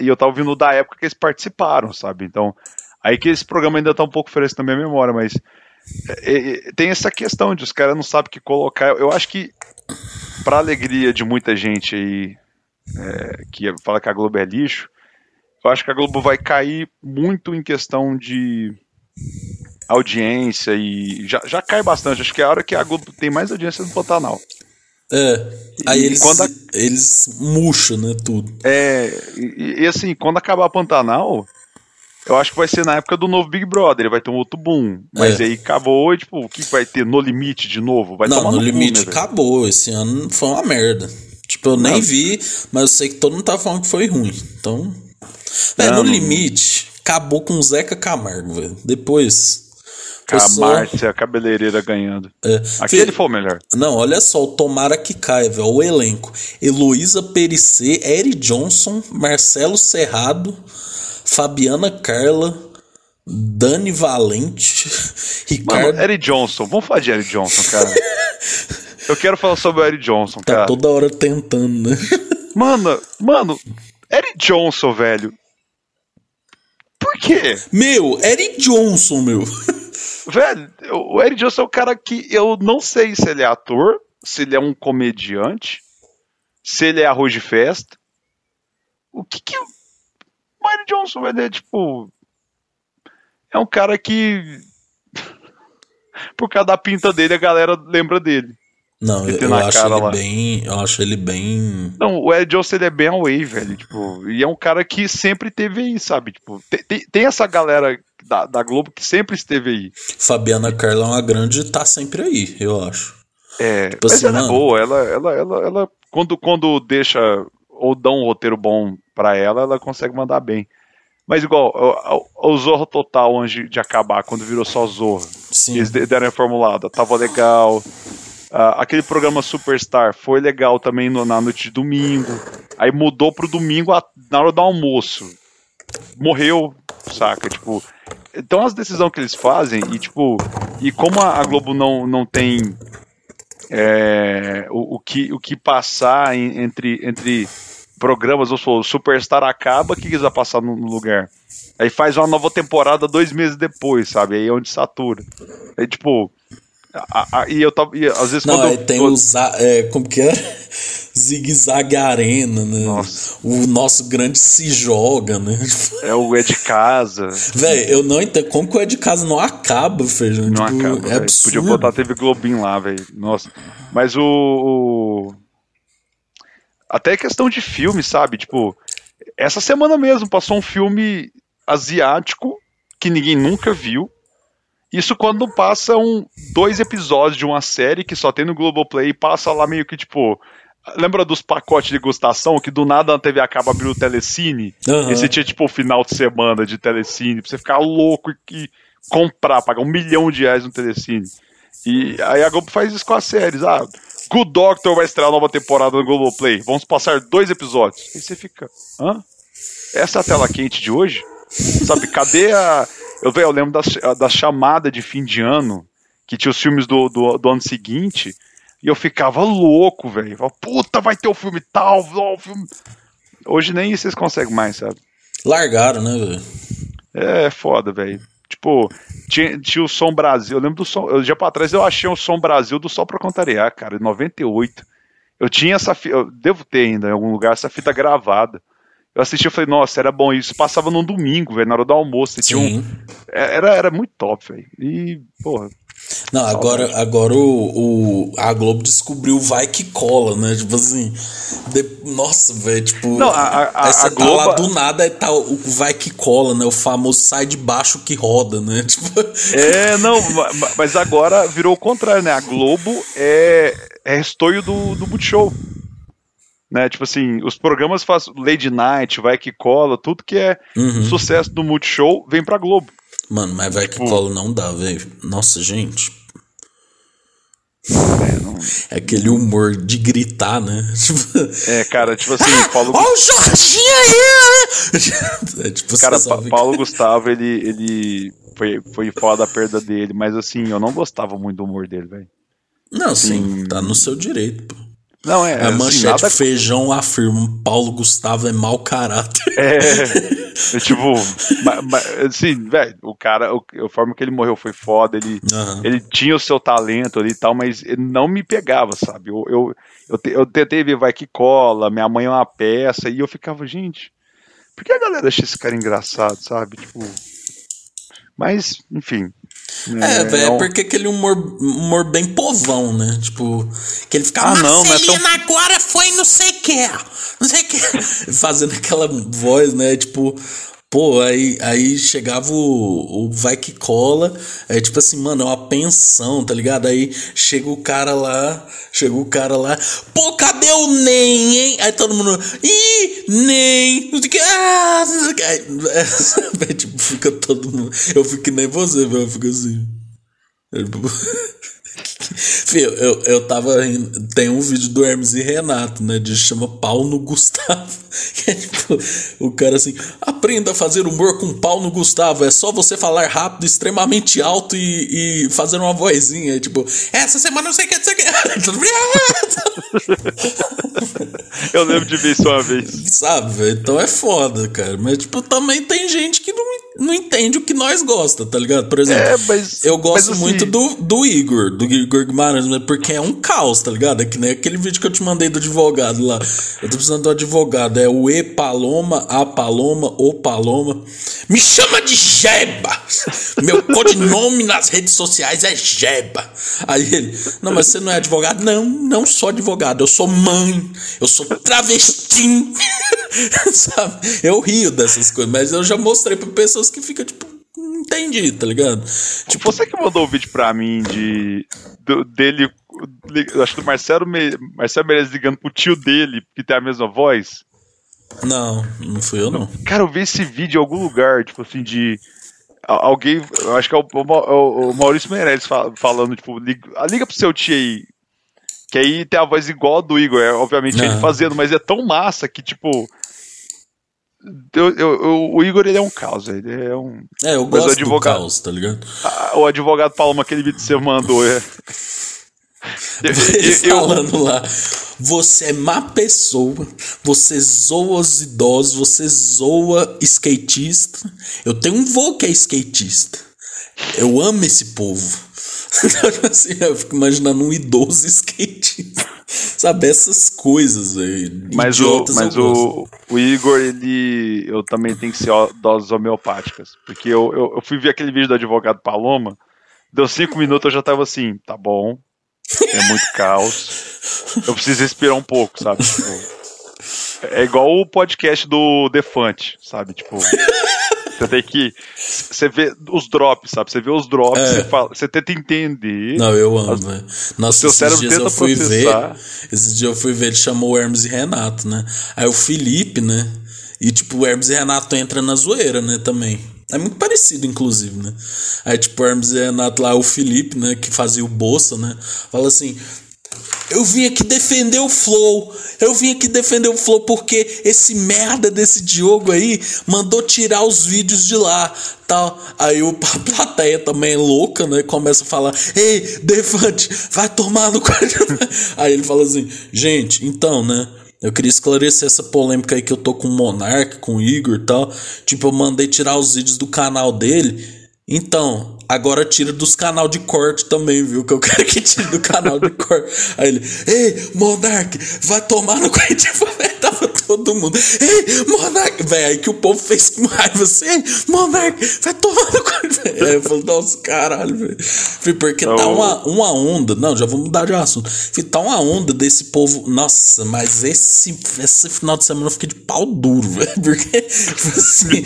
e eu tava ouvindo da época que eles participaram, sabe? Então, aí que esse programa ainda tá um pouco fresco na minha memória, mas é, é, tem essa questão de os caras não sabem o que colocar. Eu acho que, pra alegria de muita gente aí é, que fala que a Globo é lixo, eu acho que a Globo vai cair muito em questão de audiência e já, já cai bastante. Acho que é a hora que a Globo tem mais audiência no Pantanal.
É. Aí
E
eles,
quando a-
eles murcham, né? Tudo.
É, e, e assim, quando acabar Pantanal, eu acho que vai ser na época do novo Big Brother, ele vai ter um outro boom. Mas
É.
aí acabou, e, tipo, o que vai ter no limite de novo? Vai
não,
tomar
no
cu,
limite
né, velho?
acabou. Esse ano foi uma merda. Tipo, eu nem
Não.
vi, mas eu sei que todo mundo tá falando que foi ruim. Então. É,
Não,
no limite, acabou com o Zeca Camargo, velho. Depois.
Com a
só-
Márcia, a cabeleireira ganhando.
É.
Aquele foi o melhor.
Não, olha só, o Tomara que caia, velho. O elenco. Heloísa Perissé, Eri Johnson, Marcelo Serrado, Fabiana Carla, Dani Valente,
Mano,
Ricardo.
Eric Johnson, vamos falar de Eric Johnson, cara. eu quero falar sobre o Eric Johnson,
tá
cara.
toda hora tentando, né?
Mano, mano, Eric Johnson, velho. Por quê?
Meu, Eri Johnson, meu.
Velho, o Eric Johnson é o cara que eu não sei se ele é ator, se ele é um comediante, se ele é arroz de festa. O que que. Eric Johnson, velho, é tipo. É um cara que. Por causa da pinta dele, a galera lembra dele.
Não, eu, acho ele
lá.
bem. Eu acho ele bem.
Não, o Eric Johnson ele é bem away, velho. Tipo, e é um cara que sempre teve aí, sabe? Tipo, tem, tem, tem essa galera da, da Globo que sempre esteve aí.
Fabiana Carla é uma grande tá sempre aí, eu acho.
É,
Tipo
mas
assim,
ela é
mano.
boa, ela, ela, ela, ela quando, quando deixa ou dá um roteiro bom pra ela, ela consegue mandar bem. Mas igual, o, o o Zorro Total, antes de acabar, quando virou só Zorro,
Sim.
eles de- deram a formulada, tava legal. Ah, aquele programa Superstar foi legal também no- na noite de domingo. Aí mudou pro domingo a- na hora do almoço. Morreu, saca? Tipo, então as decisões que eles fazem, e tipo, e como a, a Globo não, não tem é, o, o, que, o que passar em, entre, entre programas, ou o Superstar acaba, o que eles vão passar no, lugar? Aí faz uma nova temporada dois meses depois, sabe? Aí é onde satura. Aí, tipo. A, a, e eu tava. E, às vezes
Não,
quando. eu,
tem
eu,
os. É, como que é? Zig Zag Arena, né?
Nossa.
O nosso grande se joga, né?
É o É de Casa.
Velho, eu não entendo. Como que o É de Casa não acaba, Feijão?
Não
tipo,
acaba.
É absurdo.
Podia botar TV Globinho lá, velho. Nossa. Mas o, o. Até questão de filme, sabe? Tipo, essa semana mesmo passou um filme asiático que ninguém nunca viu. Isso quando passam dois episódios de uma série que só tem no Globoplay e passa lá meio que tipo. Lembra dos pacotes de degustação que do nada a TV acaba abrindo o telecine?
Aham.
E você tinha tipo o final de semana de telecine pra você ficar louco e, e comprar, pagar um milhão de reais no telecine. E aí a Globo faz isso com as séries. Ah, Good Doctor vai estrear nova temporada no Globoplay. Vamos passar dois episódios. Aí você fica. Hã? Essa é a tela quente de hoje? Sabe, cadê a. Eu, véio, eu lembro da, da chamada de fim de ano, que tinha os filmes do, do, do ano seguinte, e eu ficava louco, velho. Puta, vai ter o filme tal, o filme. Hoje nem vocês conseguem mais, sabe?
Largaram, né, velho?
É foda, velho. Tipo, tinha, tinha o Som Brasil. Eu lembro do Som. Eu, dia pra trás eu achei o Som Brasil do Sol pra Contrariar, cara, em 98. Eu tinha essa fita. Devo ter ainda em algum lugar essa fita gravada. Eu assisti e falei, nossa, era bom isso. Passava num domingo, velho, na hora do almoço. Tinha um, era, era muito top, velho. E, porra.
Não, agora, agora o, o, a Globo descobriu o vai que cola, né? Tipo assim. De, nossa, velho, tipo.
Não, a, a,
você
a
tá
Globo...
lá do nada e tá o vai que cola, né? O famoso sai de baixo que roda, né? Tipo...
É, não, mas agora virou o contrário, né? A Globo é, é estoio do, do Multishow. Né, tipo assim, os programas fazem Lady Night, Vai Que Cola, tudo que é
Uhum.
sucesso do Multishow vem pra Globo.
Mano, mas vai
Tipo-
que cola não dá, velho. Nossa, gente.
É, não-
É aquele humor de gritar, né? Tipo.
é, cara, tipo assim, Paulo,
Ó o Jorginho aí! É tipo,
cara, Pa- Paulo Gustavo, ele, ele foi, foi foda a perda dele, mas assim, eu não gostava muito do humor dele, velho.
Não, sim, tá no seu direito, pô.
Não, é,
A
assim,
manchete
nada
feijão afirma Paulo Gustavo é mau caráter.
É, é tipo, ma- ma- assim, velho, o cara, o, a forma que ele morreu foi foda, ele,
Aham.
ele tinha o seu talento ali e tal, mas ele não me pegava, sabe? Eu, eu, eu, te- eu tentei ver Vai Que Cola, Minha Mãe é uma Peça, e eu ficava, gente, por que a galera acha esse cara engraçado, sabe? Tipo, mas, enfim.
É, velho, é
um-
porque aquele humor, humor bem povão, né? Tipo, que ele ficava.
Ah, não, não é tão-
agora foi não sei o que, não sei o que. Fazendo aquela voz, né? Tipo, pô, aí, aí chegava o, o Vai Que Cola, é tipo assim, mano, é uma pensão, tá ligado? Aí chega o cara lá, chega o cara lá, pô, cadê o NEM, hein? Aí todo mundo, ih, NEM, ah. Aí, tipo, fica todo mundo, eu fico nem você, velho, eu fico assim. Eu, Fio, eu, eu tava. Tem um vídeo do Hermes e Renato, né? De chama Pau no Gustavo. Que é tipo, o cara assim, aprenda a fazer humor com pau no Gustavo. É só você falar rápido, extremamente alto e, e fazer uma vozinha. É tipo, essa semana não sei o que, não sei o que.
Eu lembro de ver isso uma vez.
Sabe? Então é foda, cara. Mas, tipo, também tem gente que não, não entende o que nós gosta, tá ligado? Por exemplo,
É, mas-
eu gosto
assim-
muito do, do Igor, do Igor Guimarães, porque é um caos, tá ligado? É que nem aquele vídeo que eu te mandei do advogado lá. Eu tô precisando do advogado. É o E Paloma, A Paloma, O Paloma. Me chama de Jeba! Meu codinome nas redes sociais é Jeba. Aí ele, não, mas você não é advogado? Não, não sou advogado. Eu sou mãe. Eu sou travesti. Sabe? Eu rio dessas coisas, mas eu já mostrei pra pessoas que ficam tipo, não entendi, tá ligado?
Tipo, você que mandou o vídeo pra mim de do- dele, acho que do Marcelo, Me, Marcelo Meirelles ligando pro tio dele, que tem a mesma voz.
Não, não fui eu não.
Cara, eu vi esse vídeo em algum lugar, tipo assim, de alguém, eu acho que é o, o o- Maurício Meirelles fa- falando, tipo, liga, liga pro seu tio aí. Que aí tem a voz igual a do Igor, é obviamente ele
Aham.
fazendo, mas é tão massa que, tipo. Eu- eu- eu- o Igor ele é um caos, ele é um.
É, eu gosto do
advogado-
caos, tá ligado?
Ah, o advogado Paloma, aquele vídeo que você mandou, é.
Eles falando lá. Você é má pessoa, você zoa os idosos, você zoa skatista. Eu tenho um vô que é skatista. Eu amo esse povo. assim, eu fico imaginando um idoso skatista. Sabe, essas coisas, velho.
Mas, o, mas o, o, Igor, ele. Eu também tenho que ser doses homeopáticas. Porque eu, eu, eu, fui ver aquele vídeo do advogado Paloma. Deu cinco minutos, eu já tava assim, tá bom. É muito caos. Eu preciso respirar um pouco, sabe? Tipo, é igual o podcast do Defante, sabe? Tipo. Você tem que. Você vê os drops, sabe? Você vê os drops, é. você, fala, você tenta entender.
Não, eu amo, né? Nossa, seu esses dias eu fui processar. ver. Esses dias eu fui ver, ele chamou o Hermes e Renato, né? Aí o Felipe, né? E tipo, o Hermes e Renato entra na zoeira, né? Também. É muito parecido, inclusive, né? Aí, tipo, o Hermes e Renato lá, o Felipe, né? Que fazia o Bolsa, né? Fala assim: eu vim aqui defender o Flow. Eu vim aqui defender o Flow porque esse merda desse Diogo aí mandou tirar os vídeos de lá. Tal. Aí o a plateia também é louca, né? Começa a falar: Ei, Defante, vai tomar no Aí ele fala assim: Gente, então, né? Eu queria esclarecer essa polêmica aí que eu tô com o Monark, com o Igor e tal. Tipo, eu mandei tirar os vídeos do canal dele. Então, Agora tira dos canal de corte também, viu? Que eu quero que tire do canal de corte. Aí ele, ei, Monark, vai tomar no cu. Tava todo mundo, ei, Monark, velho. Aí que o povo fez com raiva assim, ei, Monark, vai tomar no cu. Aí eu falei, nossa, caralho, velho. Porque tá uma, uma onda, não, já vou mudar de assunto. Tá uma onda desse povo, nossa, mas esse, esse final de semana eu fiquei de pau duro, velho. Porque, tipo assim,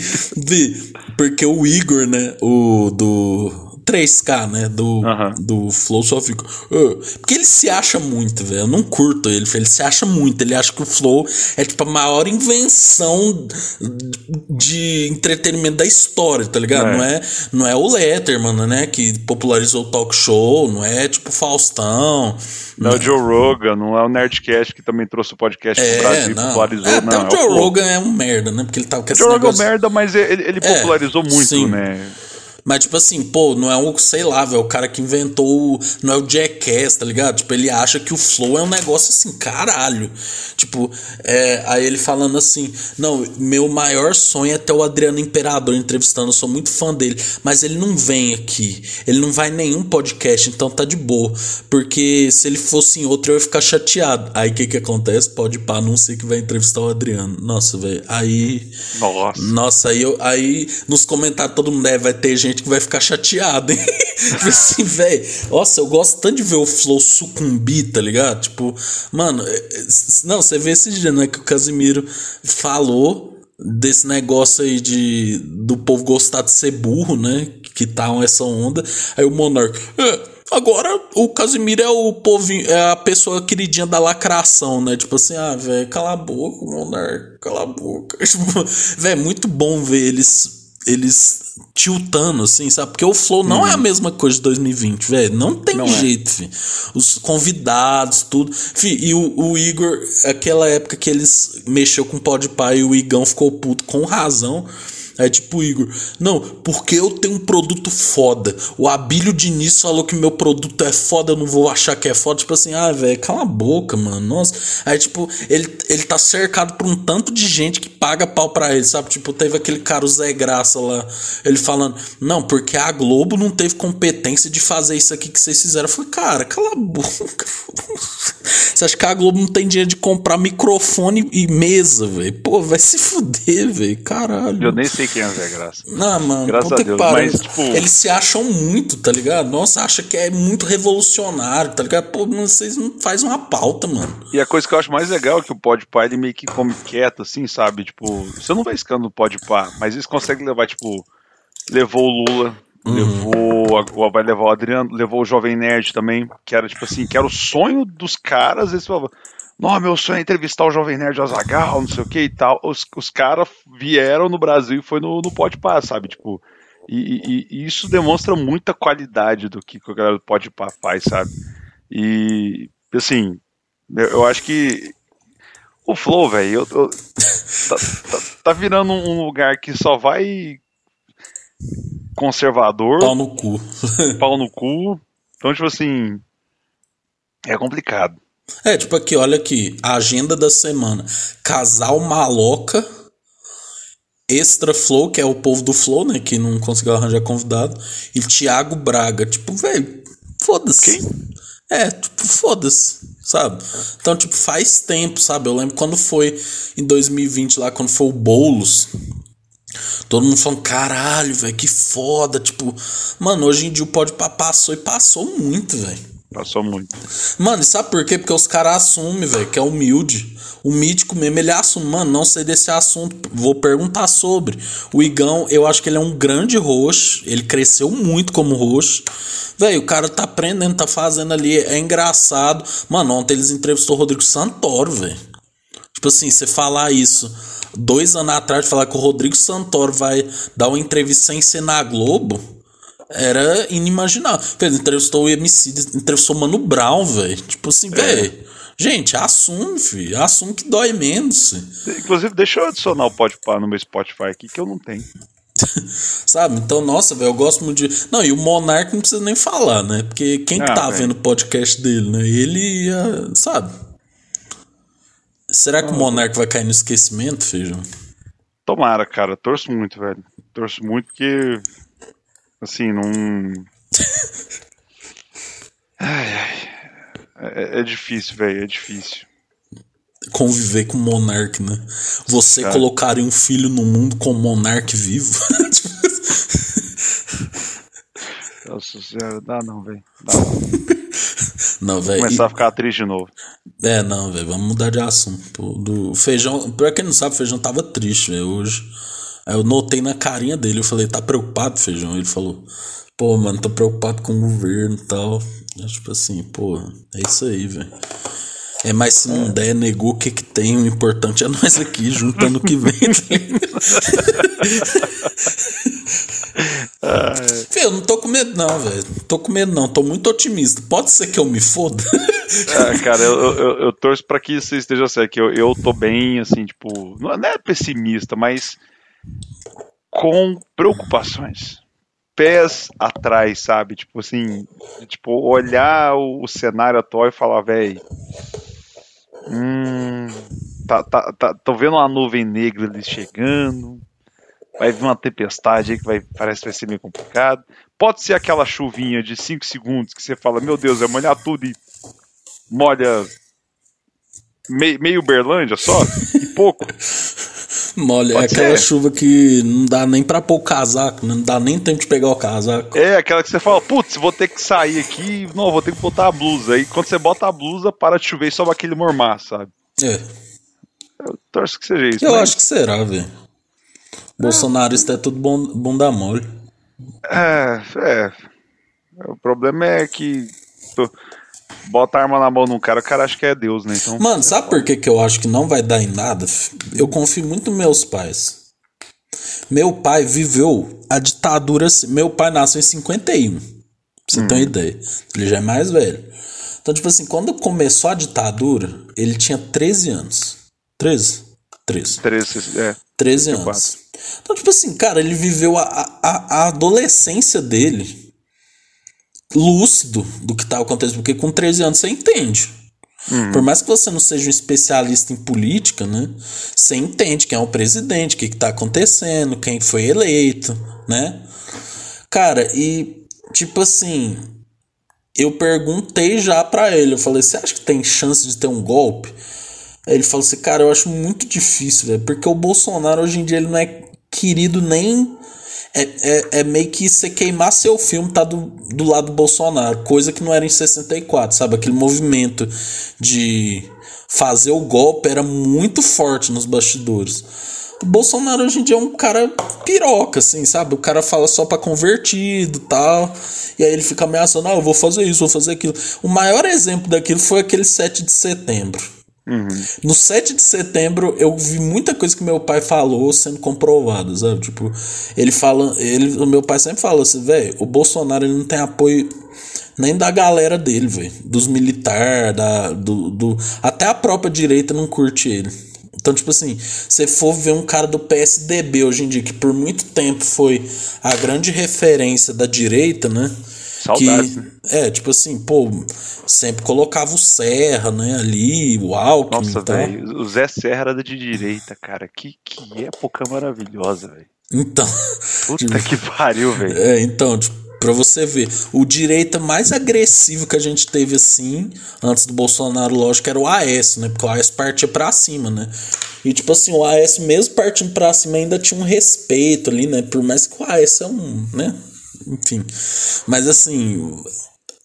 porque o Igor, né, o do 3K, né? Do, uhum. do Flow só fica. Porque ele se acha muito, velho. Eu não curto ele, ele se acha muito. Ele acha que o Flow é tipo a maior invenção de entretenimento da história, tá ligado? É. Não, é, não é o Letterman, né? Que popularizou o talk show, não é tipo Faustão.
Não, é o Joe Rogan, não é o Nerdcast que também trouxe o podcast é, pro Brasil
não.
popularizou.
É,
não,
o Joe é o Rogan é um merda, né? Porque ele tava com
esse Joe Rogan é merda, mas ele, ele é, popularizou muito, sim. né?
Mas, tipo assim, pô, não é um, sei lá, velho, o cara que inventou. Não é o Jackass, tá ligado? Tipo, ele acha que o flow é um negócio assim, caralho. Tipo, é, aí ele falando assim: Não, meu maior sonho é ter o Adriano Imperador entrevistando, eu sou muito fã dele. Mas ele não vem aqui, ele não vai em nenhum podcast, então tá de boa. Porque se ele fosse em outro, eu ia ficar chateado. Aí o que que acontece? Pode pá, não sei que vai entrevistar o Adriano. Nossa, velho, aí.
Nossa.
Nossa, aí, eu, aí nos comentários todo mundo é, vai ter gente gente que vai ficar chateado, hein? tipo assim, velho. Nossa, eu gosto tanto de ver o Flow sucumbir, tá ligado? Tipo, mano, é, é, não, você vê esse dia, né? Que o Casimiro falou desse negócio aí de do povo gostar de ser burro, né? Que tá essa onda. Aí o Monark. É, Agora o Casimiro é o povo, é a pessoa queridinha da lacração, né? Tipo assim, ah, velho, cala a boca, Monark, cala a boca. Tipo, velho, muito bom ver eles eles tiltando, assim, sabe? Porque o Flow não é a uhum. mesma coisa de 2020, velho. Não tem não é. jeito, é. Os convidados, tudo. Fi, e o, o, Igor, aquela época que eles mexeu com o Podpah e o Igão ficou puto com razão. É tipo o Igor, não, porque eu tenho um produto foda. O Abílio Diniz falou que meu produto é foda, eu não vou achar que é foda. Tipo assim, ah, velho, cala a boca, mano. Nossa. Aí, tipo, ele, ele tá cercado por um tanto de gente que paga pau pra ele, sabe? Tipo, teve aquele cara, o Zé Graça lá, ele falando, não, porque a Globo não teve competência de fazer isso aqui que vocês fizeram. Eu falei, cara, cala a boca. Você acha que a Globo não tem dinheiro de comprar microfone e mesa, velho? Pô, vai se fuder, velho. Caralho.
Eu nem sei quem é o Zé Graça.
Não, mano. Graças a Deus. Mas, tipo... Eles se acham muito, tá ligado? Nossa, acha que é muito revolucionário, tá ligado? Pô, vocês não fazem uma pauta, mano.
E a coisa que eu acho mais legal é que o Podpah, ele meio que come quieto, assim, sabe? Tipo, você não vai escando no Podpah, mas eles conseguem levar, tipo, levou o Lula, Uhum. Levou, vai levar o Adriano, levou o Jovem Nerd também, que era tipo assim, que era o sonho dos caras. Eles falavam, não, meu sonho é entrevistar o Jovem Nerd Azagal, não sei o que e tal. Os, os caras vieram no Brasil e foi no, no Pode Par, sabe? Tipo, e, e, e, isso demonstra muita qualidade do que, que a galera do Pode Par faz, sabe? E, assim, eu, eu acho que o Flow, velho, tá, tá, tá virando um lugar que só vai conservador.
Pau no cu.
pau no cu. Então, tipo assim. É complicado.
É, tipo aqui, olha aqui, a agenda da semana. Casal maloca, Extra Flow, que é o povo do Flow, né, que não conseguiu arranjar convidado, e Thiago Braga. Tipo, velho, foda-se. É, tipo, foda-se, sabe? Então, tipo, faz tempo, sabe? Eu lembro quando foi em 2020 lá, quando foi o Boulos. Todo mundo falando, caralho, velho, que foda. Tipo, mano, hoje em dia o Pode passou e passou muito, velho.
Passou muito.
Mano, e sabe por quê? Porque os caras assumem, velho, que é humilde. O mítico mesmo, ele assume, mano, não sei desse assunto, vou perguntar sobre. O Igão, eu acho que ele é um grande roxo, ele cresceu muito como roxo. Velho, o cara tá aprendendo, tá fazendo ali, é engraçado. Mano, ontem eles entrevistou o Rodrigo Santoro, velho. Tipo assim, você falar isso dois anos atrás, falar que o Rodrigo Santoro vai dar uma entrevista sem ser na Globo, era inimaginável. Entrevistou o MC, entrevistou o Mano Brown, velho. Tipo assim, é. velho. Gente, assume, filho. Assume que dói menos.
Inclusive, deixa eu adicionar o Podpah no meu Spotify aqui, que eu não tenho.
Sabe? Então, nossa, velho, eu gosto muito de. Não, e o Monark não precisa nem falar, né? Porque quem ah, que tá véio. vendo o podcast dele, né? Ele, uh, sabe? Será que ah, o Monark vai cair no esquecimento, Feijão?
Tomara, cara. Torço muito, velho. Torço muito porque. Assim, não. ai, ai. É, é difícil, velho. É difícil
conviver com monarca, né? Você Cara. colocaria um filho no mundo com monarca vivo?
Nossa senhora, dá não, velho. Dá não.
Não, velho.
Começar e... a ficar triste de novo.
É, não, velho. Vamos mudar de assunto. Do feijão. Pra quem não sabe, o feijão tava triste, velho, hoje. Aí eu notei na carinha dele. Eu falei, tá preocupado, feijão? Ele falou, pô, mano, tô preocupado com o governo e tal. Eu, tipo assim, pô, é isso aí, velho. É, mas se não der, negou o que, que tem. O importante é nós aqui, juntando o que vem. Fê, eu não tô com medo, não, velho. Tô com medo, não. Tô muito otimista. Pode ser que eu me foda.
É, cara, eu, eu, eu, torço pra que você esteja certo. Que eu, eu tô bem, assim, tipo. Não é pessimista, mas com preocupações pés atrás, sabe? Tipo assim, tipo, olhar o, o cenário atual e falar, velho, Hum, tá, tá, tá, tô vendo uma nuvem negra ali chegando. Vai vir uma tempestade aí que vai, parece que vai ser meio complicado. Pode ser aquela chuvinha de 5 segundos que você fala, meu Deus, é molhar tudo e molha meio, meio Berlândia só e pouco.
Molha, é aquela chuva que não dá nem pra pôr o casaco, né? não dá nem tempo de pegar o casaco.
É, aquela que você fala, putz, vou ter que sair aqui, não, vou ter que botar a blusa. Aí quando você bota a blusa, para de chover e sobe aquele mormar, sabe?
É.
Eu torço que seja isso.
Eu acho que será, velho. Bolsonarista é tudo bom, bunda mole.
É, é. O problema é que bota a arma na mão de um cara, o cara acha que é Deus, né? Então,
Mano, sabe por que, que eu acho que não vai dar em nada? Eu confio muito nos meus pais. Meu pai viveu a ditadura. Meu pai nasceu em 51. Pra você hum. ter uma uhum. ideia. Ele já é mais velho. Então, tipo assim, quando começou a ditadura, ele tinha 13 anos. 13? 13.
13, é.
13 anos. Então, tipo assim, cara, ele viveu a, a, a adolescência dele lúcido do que está acontecendo, porque com 13 anos você entende. Uhum. Por mais que você não seja um especialista em política, né? Você entende quem é o presidente, o que está acontecendo, quem foi eleito, né? Cara, e tipo assim, eu perguntei já para ele, eu falei, você acha que tem chance de ter um golpe? Aí ele falou assim, cara, eu acho muito difícil, velho, porque o Bolsonaro hoje em dia ele não é querido nem é, é, é, meio que você queimar seu filme tá do, do lado do Bolsonaro, coisa que não era em 64, sabe? Aquele movimento de fazer o golpe era muito forte nos bastidores. O Bolsonaro hoje em dia é um cara piroca, assim, sabe? O cara fala só pra convertido tal. E aí ele fica ameaçando, ah, eu vou fazer isso, vou fazer aquilo. O maior exemplo daquilo foi aquele 7 de setembro Uhum. No 7 de setembro, eu vi muita coisa que meu pai falou sendo comprovada, sabe? Tipo, ele fala. Ele, o meu pai sempre fala assim, velho, o Bolsonaro ele não tem apoio nem da galera dele, velho. Dos militares, do, do. Até a própria direita não curte ele. Então, tipo assim, se for ver um cara do PSDB hoje em dia, que por muito tempo foi a grande referência da direita, né?
Saudades,
que,
né?
É, tipo assim, pô, sempre colocava o Serra, né, ali, o Alckmin
Nossa, velho, o Zé Serra era de direita, cara. Que, que época maravilhosa, velho.
Então,
Puta que pariu, velho.
é, então, tipo, pra você ver, o direita mais agressivo que a gente teve assim, antes do Bolsonaro, lógico, era o AS, né? Porque o AS partia pra cima, né? E tipo assim, o AS mesmo partindo pra cima ainda tinha um respeito ali, né? Por mais que o AS é um, né? Enfim. Mas assim,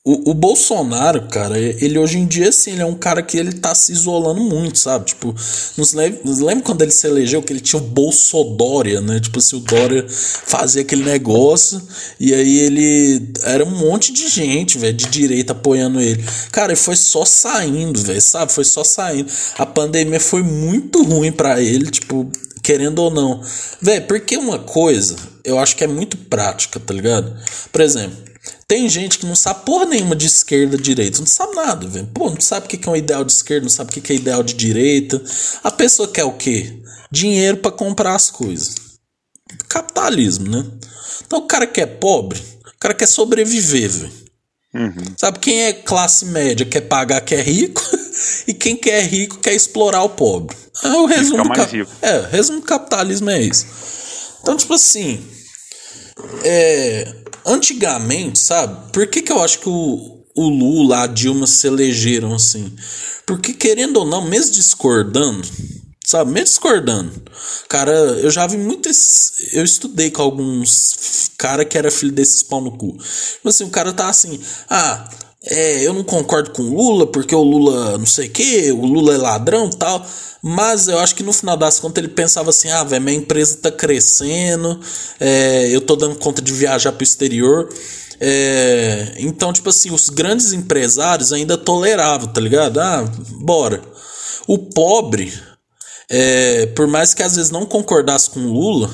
o, o Bolsonaro, cara, ele hoje em dia, assim, ele é um cara que ele tá se isolando muito, sabe? Tipo, nos lembra, lembra quando ele se elegeu que ele tinha o Bolsodória, né? Tipo assim, o Dória fazia aquele negócio e aí ele. Era um monte de gente, velho, de direita apoiando ele. Cara, e foi só saindo, velho, sabe? Foi só saindo. A pandemia foi muito ruim para ele, tipo, querendo ou não. Velho, porque uma coisa eu acho que é muito prática, tá ligado? Por exemplo. Tem gente que não sabe porra nenhuma de esquerda, direita. Não sabe nada, velho. Pô, não sabe o que é um ideal de esquerda, não sabe o que é ideal de direita. A pessoa quer o quê? Dinheiro para comprar as coisas. Capitalismo, né? Então o cara que é pobre, o cara quer sobreviver, velho.
Uhum.
Sabe quem é classe média quer pagar que é rico e quem quer rico quer explorar o pobre. É o resumo do cap... É, o resumo do capitalismo é isso. Então, tipo assim, é, antigamente, sabe? Por que, que eu acho que o, o Lula, a Dilma se elegeram assim? Porque, querendo ou não, mesmo discordando, sabe? Mesmo discordando, cara, eu já vi muitos. Eu estudei com alguns cara que era filho desses pau no cu. Tipo assim, o cara tá assim, ah. É, eu não concordo com o Lula, porque o Lula não sei o que, o Lula é ladrão tal. Mas eu acho que no final das contas ele pensava assim: ah, velho, minha empresa tá crescendo, é, eu tô dando conta de viajar pro exterior. É, então, tipo assim, os grandes empresários ainda toleravam, tá ligado? Ah, bora. O pobre, é, por mais que às vezes não concordasse com o Lula,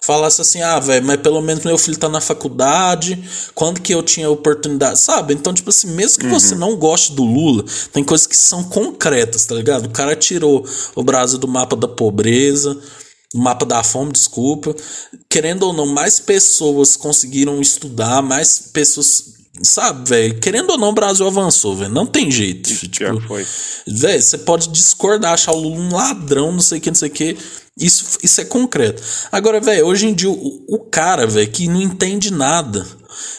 falasse assim, ah, velho, mas pelo menos meu filho tá na faculdade, quando que eu tinha oportunidade, sabe? Então, tipo assim, mesmo que uhum. você não goste do Lula, tem coisas que são concretas, tá ligado? O cara tirou o Brasil do mapa da pobreza, do mapa da fome, desculpa. Querendo ou não, mais pessoas conseguiram estudar, mais pessoas Sabe, velho? Querendo ou não, o Brasil avançou, velho. Não tem jeito.
Isso
tipo. Velho, você pode discordar, achar o Lula um ladrão, não sei o que, não sei o que. Isso, isso é concreto. Agora, velho, hoje em dia, o, o cara, velho, que não entende nada,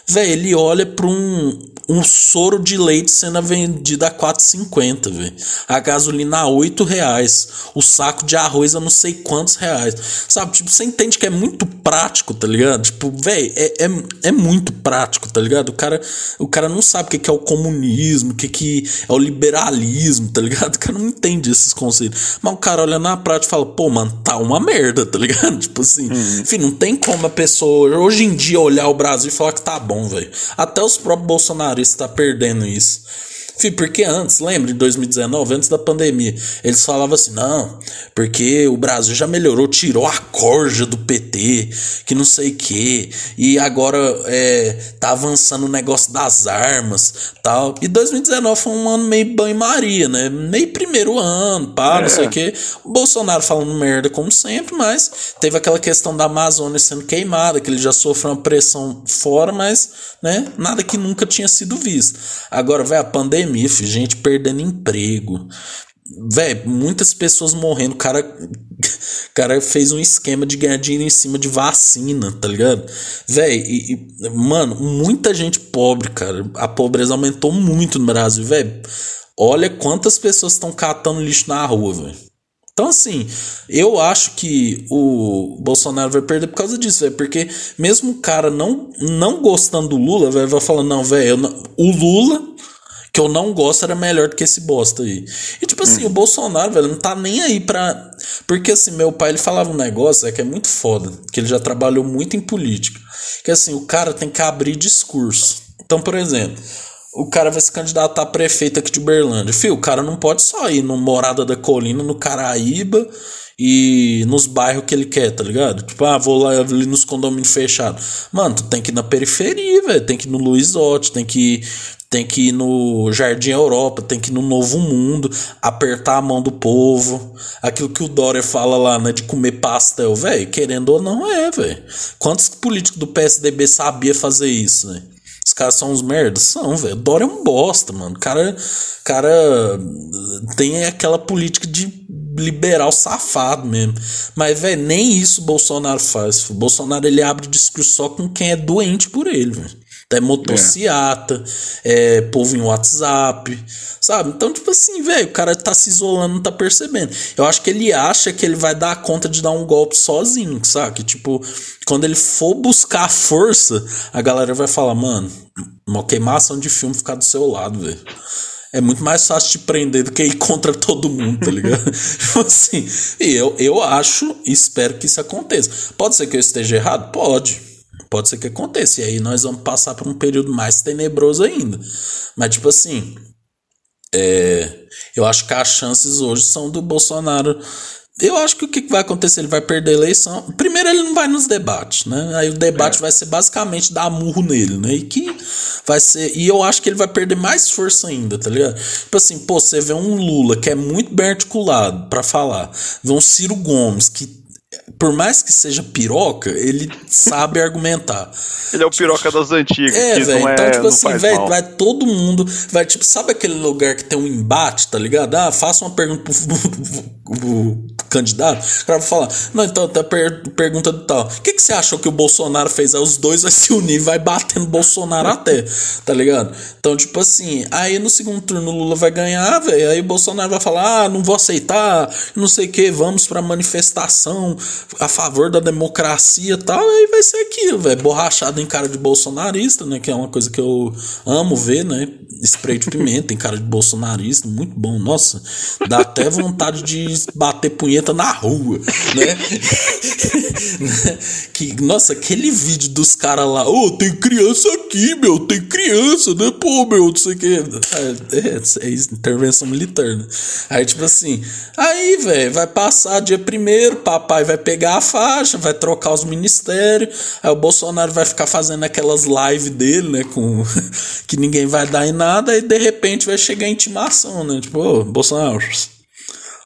velho, ele olha pra um, um soro de leite sendo vendido a 4,50, velho. A gasolina a 8 reais. O saco de arroz a não sei quantos reais. Sabe, tipo, você entende que é muito prático, tá ligado? Tipo, velho, é, é, é muito prático, tá ligado? O cara, o cara não sabe o que, que é o comunismo, o que, que é o liberalismo, tá ligado? O cara não entende esses conceitos. Mas o cara olha na prática e fala, pô, mano, tá uma merda, tá ligado? Tipo assim, uhum. enfim, não tem como a pessoa hoje em dia olhar o Brasil e falar que tá bom, velho. Até os próprios Bolsonaro está perdendo isso. Fih, porque antes, lembra, em 2019, antes da pandemia, eles falavam assim: não, porque o Brasil já melhorou, tirou a corja do PT, que não sei o que, e agora é, tá avançando o negócio das armas tal. E 2019 foi um ano meio banho-maria, né? Meio primeiro ano, pá, é. não sei o que. O Bolsonaro falando merda como sempre, mas teve aquela questão da Amazônia sendo queimada, que ele já sofreu uma pressão fora, mas, né, nada que nunca tinha sido visto. Agora, vai a pandemia pandemia, gente perdendo emprego. Véi, muitas pessoas morrendo. O cara, cara fez um esquema de ganhar dinheiro em cima de vacina, tá ligado? Véi, e, e, mano, muita gente pobre, cara. A pobreza aumentou muito no Brasil, velho. Olha quantas pessoas estão catando lixo na rua, velho. Então, assim, eu acho que o Bolsonaro vai perder por causa disso, velho. Porque mesmo o cara não, não gostando do Lula, vai falando, não, velho, o Lula que eu não gosto era melhor do que esse bosta aí. E tipo assim, hum. o Bolsonaro, velho, não tá nem aí pra. Porque assim, meu pai ele falava um negócio é que é muito foda, que ele já trabalhou muito em política. Que assim, o cara tem que abrir discurso. Então, por exemplo, o cara vai se candidatar a prefeito aqui de Uberlândia. Fio, o cara não pode só ir no Morada da Colina, no Caraíba e nos bairros que ele quer, tá ligado? Tipo, ah, vou lá ali nos condomínios fechados. Mano, tu tem que ir na periferia, velho. Tem que ir no Luizote, tem que ir tem que ir no Jardim Europa, tem que ir no Novo Mundo, apertar a mão do povo. Aquilo que o Dória fala lá, né, de comer pastel, velho, querendo ou não é, velho. Quantos políticos do PSDB sabia fazer isso, né? Os caras são uns merdas? São, velho. Dória é um bosta, mano. O cara, cara tem aquela política de liberal safado mesmo. Mas, velho, nem isso Bolsonaro faz. O Bolsonaro ele abre discurso só com quem é doente por ele, velho. É motociata, é. é povo em WhatsApp, sabe? Então, tipo assim, velho, o cara tá se isolando, não tá percebendo. Eu acho que ele acha que ele vai dar conta de dar um golpe sozinho, sabe? Tipo, quando ele for buscar força, a galera vai falar, mano, uma queimação de filme ficar do seu lado, velho. É muito mais fácil te prender do que ir contra todo mundo, tá ligado? tipo assim, e eu, eu acho e espero que isso aconteça. Pode ser que eu esteja errado? Pode. Pode ser que aconteça. E aí nós vamos passar por um período mais tenebroso ainda. Mas, tipo assim, é, eu acho que as chances hoje são do Bolsonaro. Eu acho que o que vai acontecer? Ele vai perder a eleição. Primeiro, ele não vai nos debates, né? Aí o debate é. vai ser basicamente dar murro nele, né? E que vai ser. E eu acho que ele vai perder mais força ainda, tá ligado? Tipo assim, pô, você vê um Lula que é muito bem articulado para falar, vê um Ciro Gomes que por mais que seja piroca, ele sabe argumentar.
Ele é o piroca das antigas.
É, velho. É, então, tipo assim, velho, vai todo mundo. Vai, tipo, sabe aquele lugar que tem um embate, tá ligado? Ah, faça uma pergunta pro, pro, pro candidato. O cara vai falar, não, então, tá per pergunta do tal. O que, que você achou que o Bolsonaro fez? Aí os dois vai se unir, vai batendo Bolsonaro até, tá ligado? Então, tipo assim, aí no segundo turno o Lula vai ganhar, velho. Aí o Bolsonaro vai falar, ah, não vou aceitar, não sei o que, vamos pra manifestação a favor da democracia e tal, aí vai ser aquilo, velho. Borrachado em cara de bolsonarista, né? Que é uma coisa que eu amo ver, né? Spray de pimenta em cara de bolsonarista, muito bom. Nossa, dá até vontade de bater punheta na rua, né? que, nossa, aquele vídeo dos caras lá, ô, oh, tem criança aqui, meu, tem criança, né? Pô, meu, não sei o que. É, é, é, intervenção militar, né? Aí, tipo assim, aí, velho, vai passar dia primeiro, papai vai pegar a faixa, vai trocar os ministérios, aí o Bolsonaro vai ficar fazendo aquelas lives dele, né, com que ninguém vai dar em nada, e de repente vai chegar a intimação, né, tipo, ô, Bolsonaro,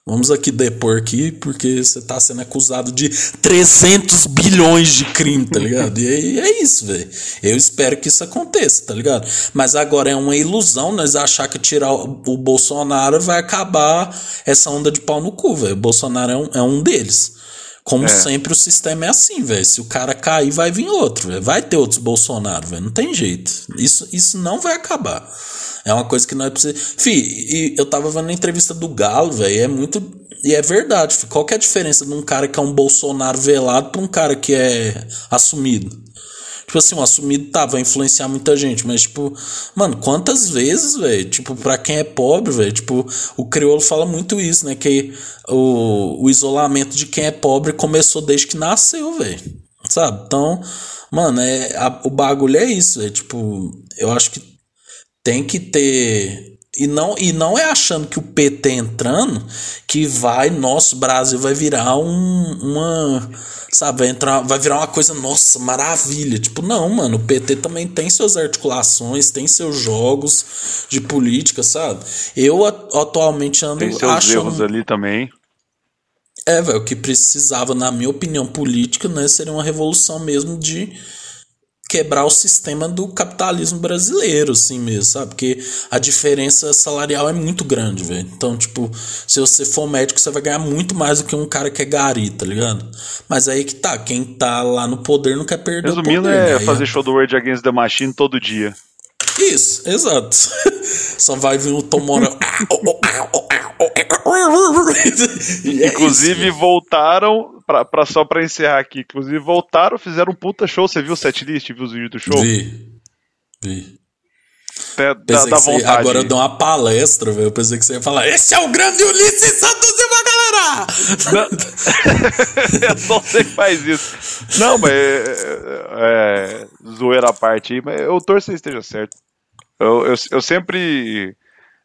vamos aqui depor aqui, porque você tá sendo acusado de 300 bilhões de crime, tá ligado? E aí é isso, velho. Eu espero que isso aconteça, tá ligado? Mas agora é uma ilusão nós achar que tirar o, Bolsonaro vai acabar essa onda de pau no cu, velho. O Bolsonaro é um, é um deles. Como é. sempre, o sistema é assim, velho. Se o cara cair, vai vir outro, véio. Vai ter outros Bolsonaro, velho. Não tem jeito. Isso, isso não vai acabar. É uma coisa que nós precisamos. Fih, eu tava vendo a entrevista do Galo, velho. É muito. E é verdade. Qual que é a diferença de um cara que é um Bolsonaro velado pra um cara que é assumido? Tipo assim, um assumido tá, vai influenciar muita gente, mas, tipo, mano, quantas vezes, velho? Tipo, pra quem é pobre, velho, tipo, o crioulo fala muito isso, né? Que o, o isolamento de quem é pobre começou desde que nasceu, velho. Sabe? Então, mano, é, a, o bagulho é isso, é tipo, eu acho que tem que ter e não, e não é achando que o PT entrando que vai, nosso Brasil vai virar um, uma Sabe, vai entrar, vai virar uma coisa, nossa, maravilha. Tipo, não, mano, o PT também tem suas articulações, tem seus jogos de política, sabe? Eu atualmente ando
Tem seus achando... erros ali também.
É, velho, o que precisava, na minha opinião política, né, seria uma revolução mesmo de quebrar o sistema do capitalismo brasileiro, assim mesmo, sabe? Porque a diferença salarial é muito grande, velho. Então, tipo, se você for médico, você vai ganhar muito mais do que um cara que é gari, tá ligado? Mas aí que tá, quem tá lá no poder não quer perder
Resumindo,
o poder.
Resumindo, é né? fazer show do World Against the Machine todo dia.
Isso, exato. Só vai vir o.
É inclusive voltaram pra, pra, só pra encerrar aqui. Inclusive voltaram, fizeram um puta show. Você viu o setlist? Viu os vídeos do show?
Vi. Vi.
Até dá, dá vontade.
agora eu dou uma palestra, velho. Eu pensei que você ia falar: Esse é o grande Ulisses Santos Silva, galera!
eu só sei que faz isso. Não, mas. É, é, zoeira à parte aí, mas eu torço que esteja certo. Eu, eu, eu sempre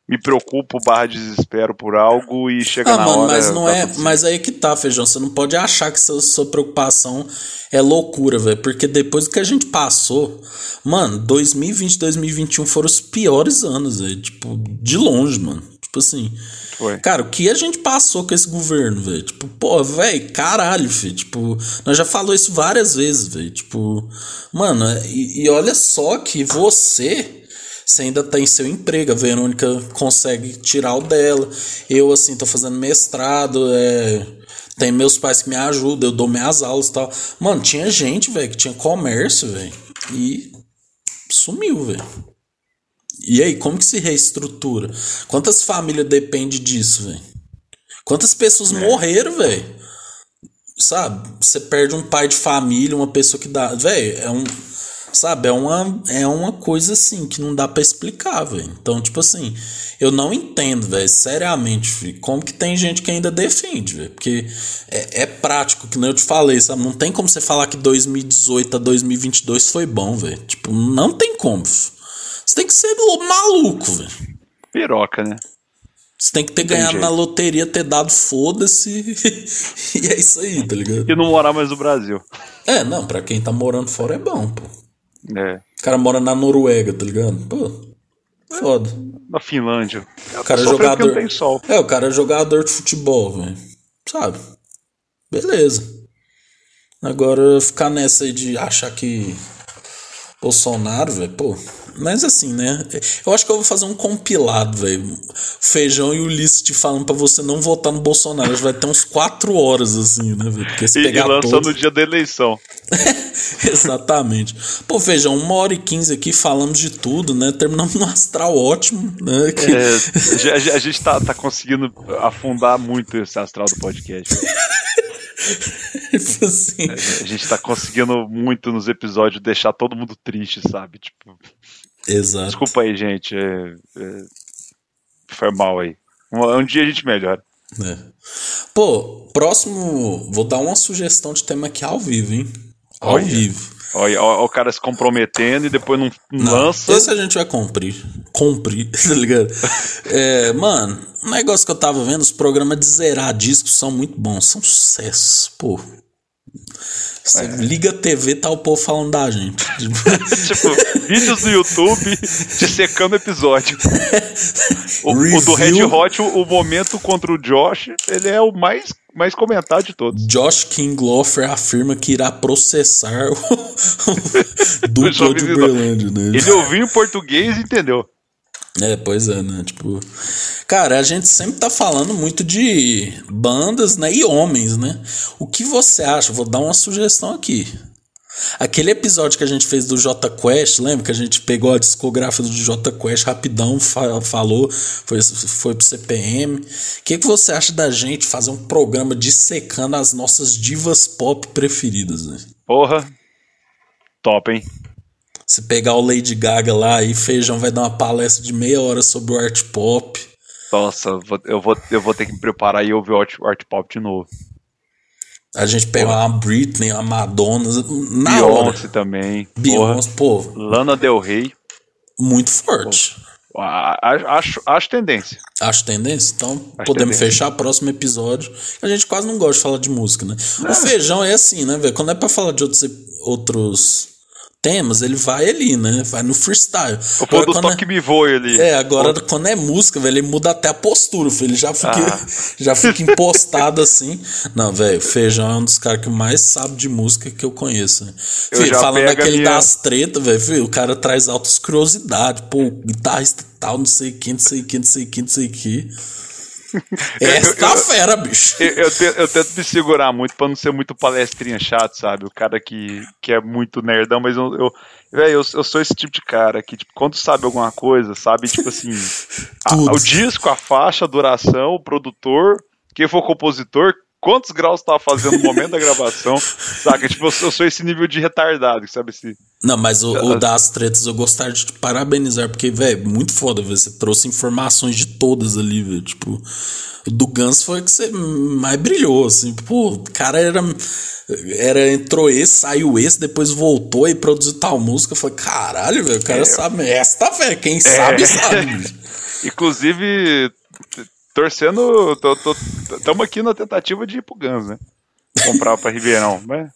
me preocupo barra desespero por algo e chega
ah,
na
mano,
hora.
mas não é.
certo.
Mas aí que tá, feijão. Você não pode achar que sua, sua preocupação é loucura, velho. Porque depois do que a gente passou, mano, 2020 2021 foram os piores anos, velho. Tipo, de longe, mano. Tipo assim.
Foi.
Cara, o que a gente passou com esse governo, velho? Tipo, pô, velho, caralho, filho. Tipo, nós já falou isso várias vezes, velho. Tipo, mano, e, e olha só que você. Você ainda tem seu emprego, a Verônica consegue tirar o dela. Eu, assim, tô fazendo mestrado, é. Tem meus pais que me ajudam, eu dou minhas aulas e tal. Mano, tinha gente, velho, que tinha comércio, velho. E sumiu, velho. E aí, como que se reestrutura? Quantas famílias dependem disso, velho? Quantas pessoas morreram, velho? Sabe? Você perde um pai de família, uma pessoa que dá. Velho, é um. Sabe? É uma, é uma coisa assim que não dá pra explicar, velho. Então, tipo assim, eu não entendo, velho, seriamente, filho, como que tem gente que ainda defende, velho. Porque é, é prático, que nem eu te falei, sabe? Não tem como você falar que 2018 a 2022 foi bom, velho. Tipo, não tem como. filho. Você tem que ser maluco, velho.
Piroca, né?
Você tem que ter ganhado na loteria, ter dado foda-se. e é isso aí, tá ligado?
E não morar mais no Brasil.
É, não, pra quem tá morando fora é bom, pô.
É.
O cara mora na Noruega, tá ligado? Pô, foda.
Na Finlândia.
O cara é jogador. É, o cara é jogador de futebol, velho. Sabe? Beleza. Agora ficar nessa aí de achar que Bolsonaro, velho, pô. Mas assim, né? Eu acho que eu vou fazer um compilado, velho. Feijão e Ulisses te falando pra você não votar no Bolsonaro. Vai ter uns quatro horas, assim, né, velho? Porque se
E, e
pegar
lança
todos...
no dia da eleição.
Exatamente. Pô, Feijão, uma hora e quinze aqui, falamos de tudo, né? Terminamos no astral ótimo, né? Que-
É, a, gente tá, tá conseguindo afundar muito esse astral do podcast.
Tipo assim...
A gente tá conseguindo muito nos episódios deixar todo mundo triste, sabe? Tipo,
Exato.
desculpa aí, gente. é- é, foi mal aí. Um, um dia a gente melhora.
É. Pô, próximo. Vou dar uma sugestão de tema aqui ao vivo, hein? Ao
Olha.
vivo.
Olha, ó o cara se comprometendo e depois não, não
Não,
lança.
Esse a gente vai cumprir. Cumprir, tá ligado? É, mano, um negócio que eu tava vendo, os programas de zerar discos são muito bons, são sucesso, pô. Você
É.
liga a TV, tá o povo falando da gente.
tipo, vídeos no YouTube dissecando episódio. O, o do Red. Hot, o, o momento contra o Josh, ele é o mais, mais comentado de todos.
Josh Kinglofer afirma que irá processar o, o dupla
Jovem
de. Uberlândia, né?
Ele ouviu em português e entendeu.
É, pois é, né? Tipo, cara, a gente sempre tá falando muito de bandas, né? E homens, né? O que você acha? Vou dar uma sugestão aqui. Aquele episódio que a gente fez do J Quest, lembra que a gente pegou a discografia do J Quest rapidão, fa- falou, foi, foi pro CPM. O que, que você acha da gente fazer um programa dissecando as nossas divas pop preferidas, né?
Porra. Top, hein?
Se pegar o Lady Gaga lá e Feijão vai dar uma palestra de meia hora sobre o art pop.
Nossa, eu vou- eu vou, ter que me preparar e ouvir o Art, Art Pop de novo.
A gente pega uma Britney, uma Madonna, na hora.
Beyoncé também. Porra.
Beyoncé, pô,
Lana Del Rey.
muito forte.
Acho, acho tendência.
Acho tendência, então podemos
tendência.
fechar próximo episódio. A gente quase não gosta de falar de música, né? O feijão é assim, né, velho? Quando é pra falar de outros, outros temas, ele vai ali, né? Vai no freestyle.
O pôr do toque me voe ali.
É, agora quando é música, velho, ele muda até a postura, filho. Ele já fica,
Ah.
já fica impostado assim. Não, velho, Feijão é um dos caras que mais sabe de música que eu conheço. né?
Eu
Filho,
já
falando daquele
minha-
das tretas, velho, o cara traz altas curiosidades. Pô, guitarrista tal, não sei quem, não sei quem, não sei quem, não sei que. Essa tá fera, bicho.
Eu, eu, te- eu tento me segurar muito pra não ser muito palestrinha chato, sabe? O cara que, que é muito nerdão, mas eu, eu, eu, eu sou esse tipo de cara que, tipo, quando sabe alguma coisa, sabe, tipo assim, a- o disco, a faixa, a duração, o produtor, quem for compositor, quantos graus tava fazendo no momento da gravação, saca? Tipo, eu sou, eu sou esse nível de retardado, sabe? Esse,
Não, mas o, o das tretas eu gostaria de te parabenizar, porque, velho, muito foda, velho. Você trouxe informações de todas ali, velho. Tipo, o do Guns foi que você mais brilhou, assim. Pô, o cara era. Era, entrou esse, saiu esse, depois voltou e produziu tal música. Foi caralho, velho. O cara
É.
sabe. Esta, velho. Quem sabe, sabe. bicho.
Inclusive, torcendo. Tamo aqui na tentativa de ir pro Guns, né? Comprar pra Ribeirão. Mas.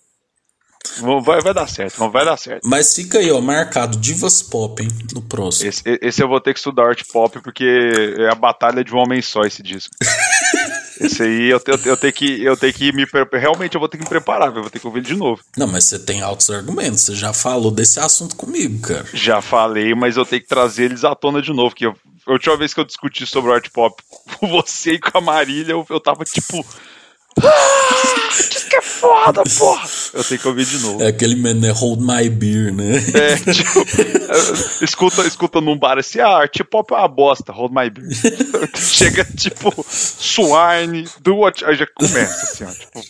Vai, vai dar certo, vai dar certo.
Mas fica aí, ó, marcado Divas Pop, hein, no próximo.
Esse, esse eu vou ter que estudar art pop porque é a batalha de um homem só esse disco. Esse aí eu, eu, eu tenho que eu tenho que me realmente eu vou ter que me preparar, eu vou ter que ouvir de novo.
Não, mas você tem altos argumentos. Você já falou desse assunto comigo, cara.
Já falei, mas eu tenho que trazer eles à tona de novo, que eu, a última vez que eu discuti sobre o art pop com você e com a Marília, eu, eu tava tipo isso que é foda, porra. Eu tenho que ouvir de novo.
É aquele man, né? Hold my beer, né?
É, tipo, é, escuta, escuta num bar assim, ah, art pop é uma bosta, hold my beer. Chega tipo, swine, do what. Aí já começa assim, ó. Tipo,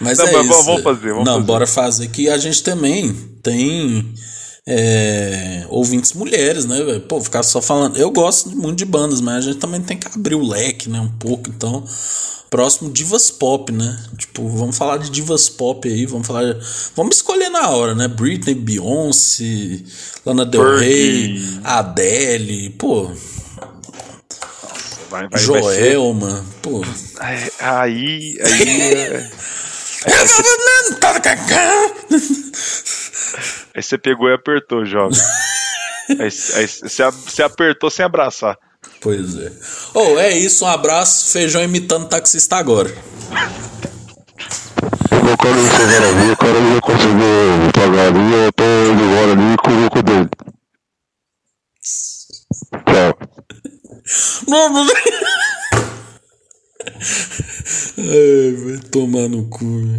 Mas
Não,
é
mas
isso.
vamos fazer, vamos
Não,
fazer.
bora fazer que a gente também tem é, ouvintes mulheres, né, velho? Pô, ficar só falando. Eu gosto muito de bandas, mas a gente também tem que abrir o leque, né, um pouco. Então, próximo Divas Pop, né? Tipo, vamos falar de Divas Pop aí, vamos falar. Vamos escolher na hora, né? Britney, Beyoncé, Lana Del. Rey, Adele, pô,
vai, vai, ser.
Joelma, pô.
Aí, aí. é- Aí você pegou e apertou, jovem. Aí, aí você, apertou sem abraçar.
Pois é. Oh, é isso, um abraço, feijão imitando taxista agora.
Eu quero ver se agora ali, o cara ia conseguir pagar ali, eu tô indo embora ali com o lucro dele. Tchau.
Ai, vai tomar no cu.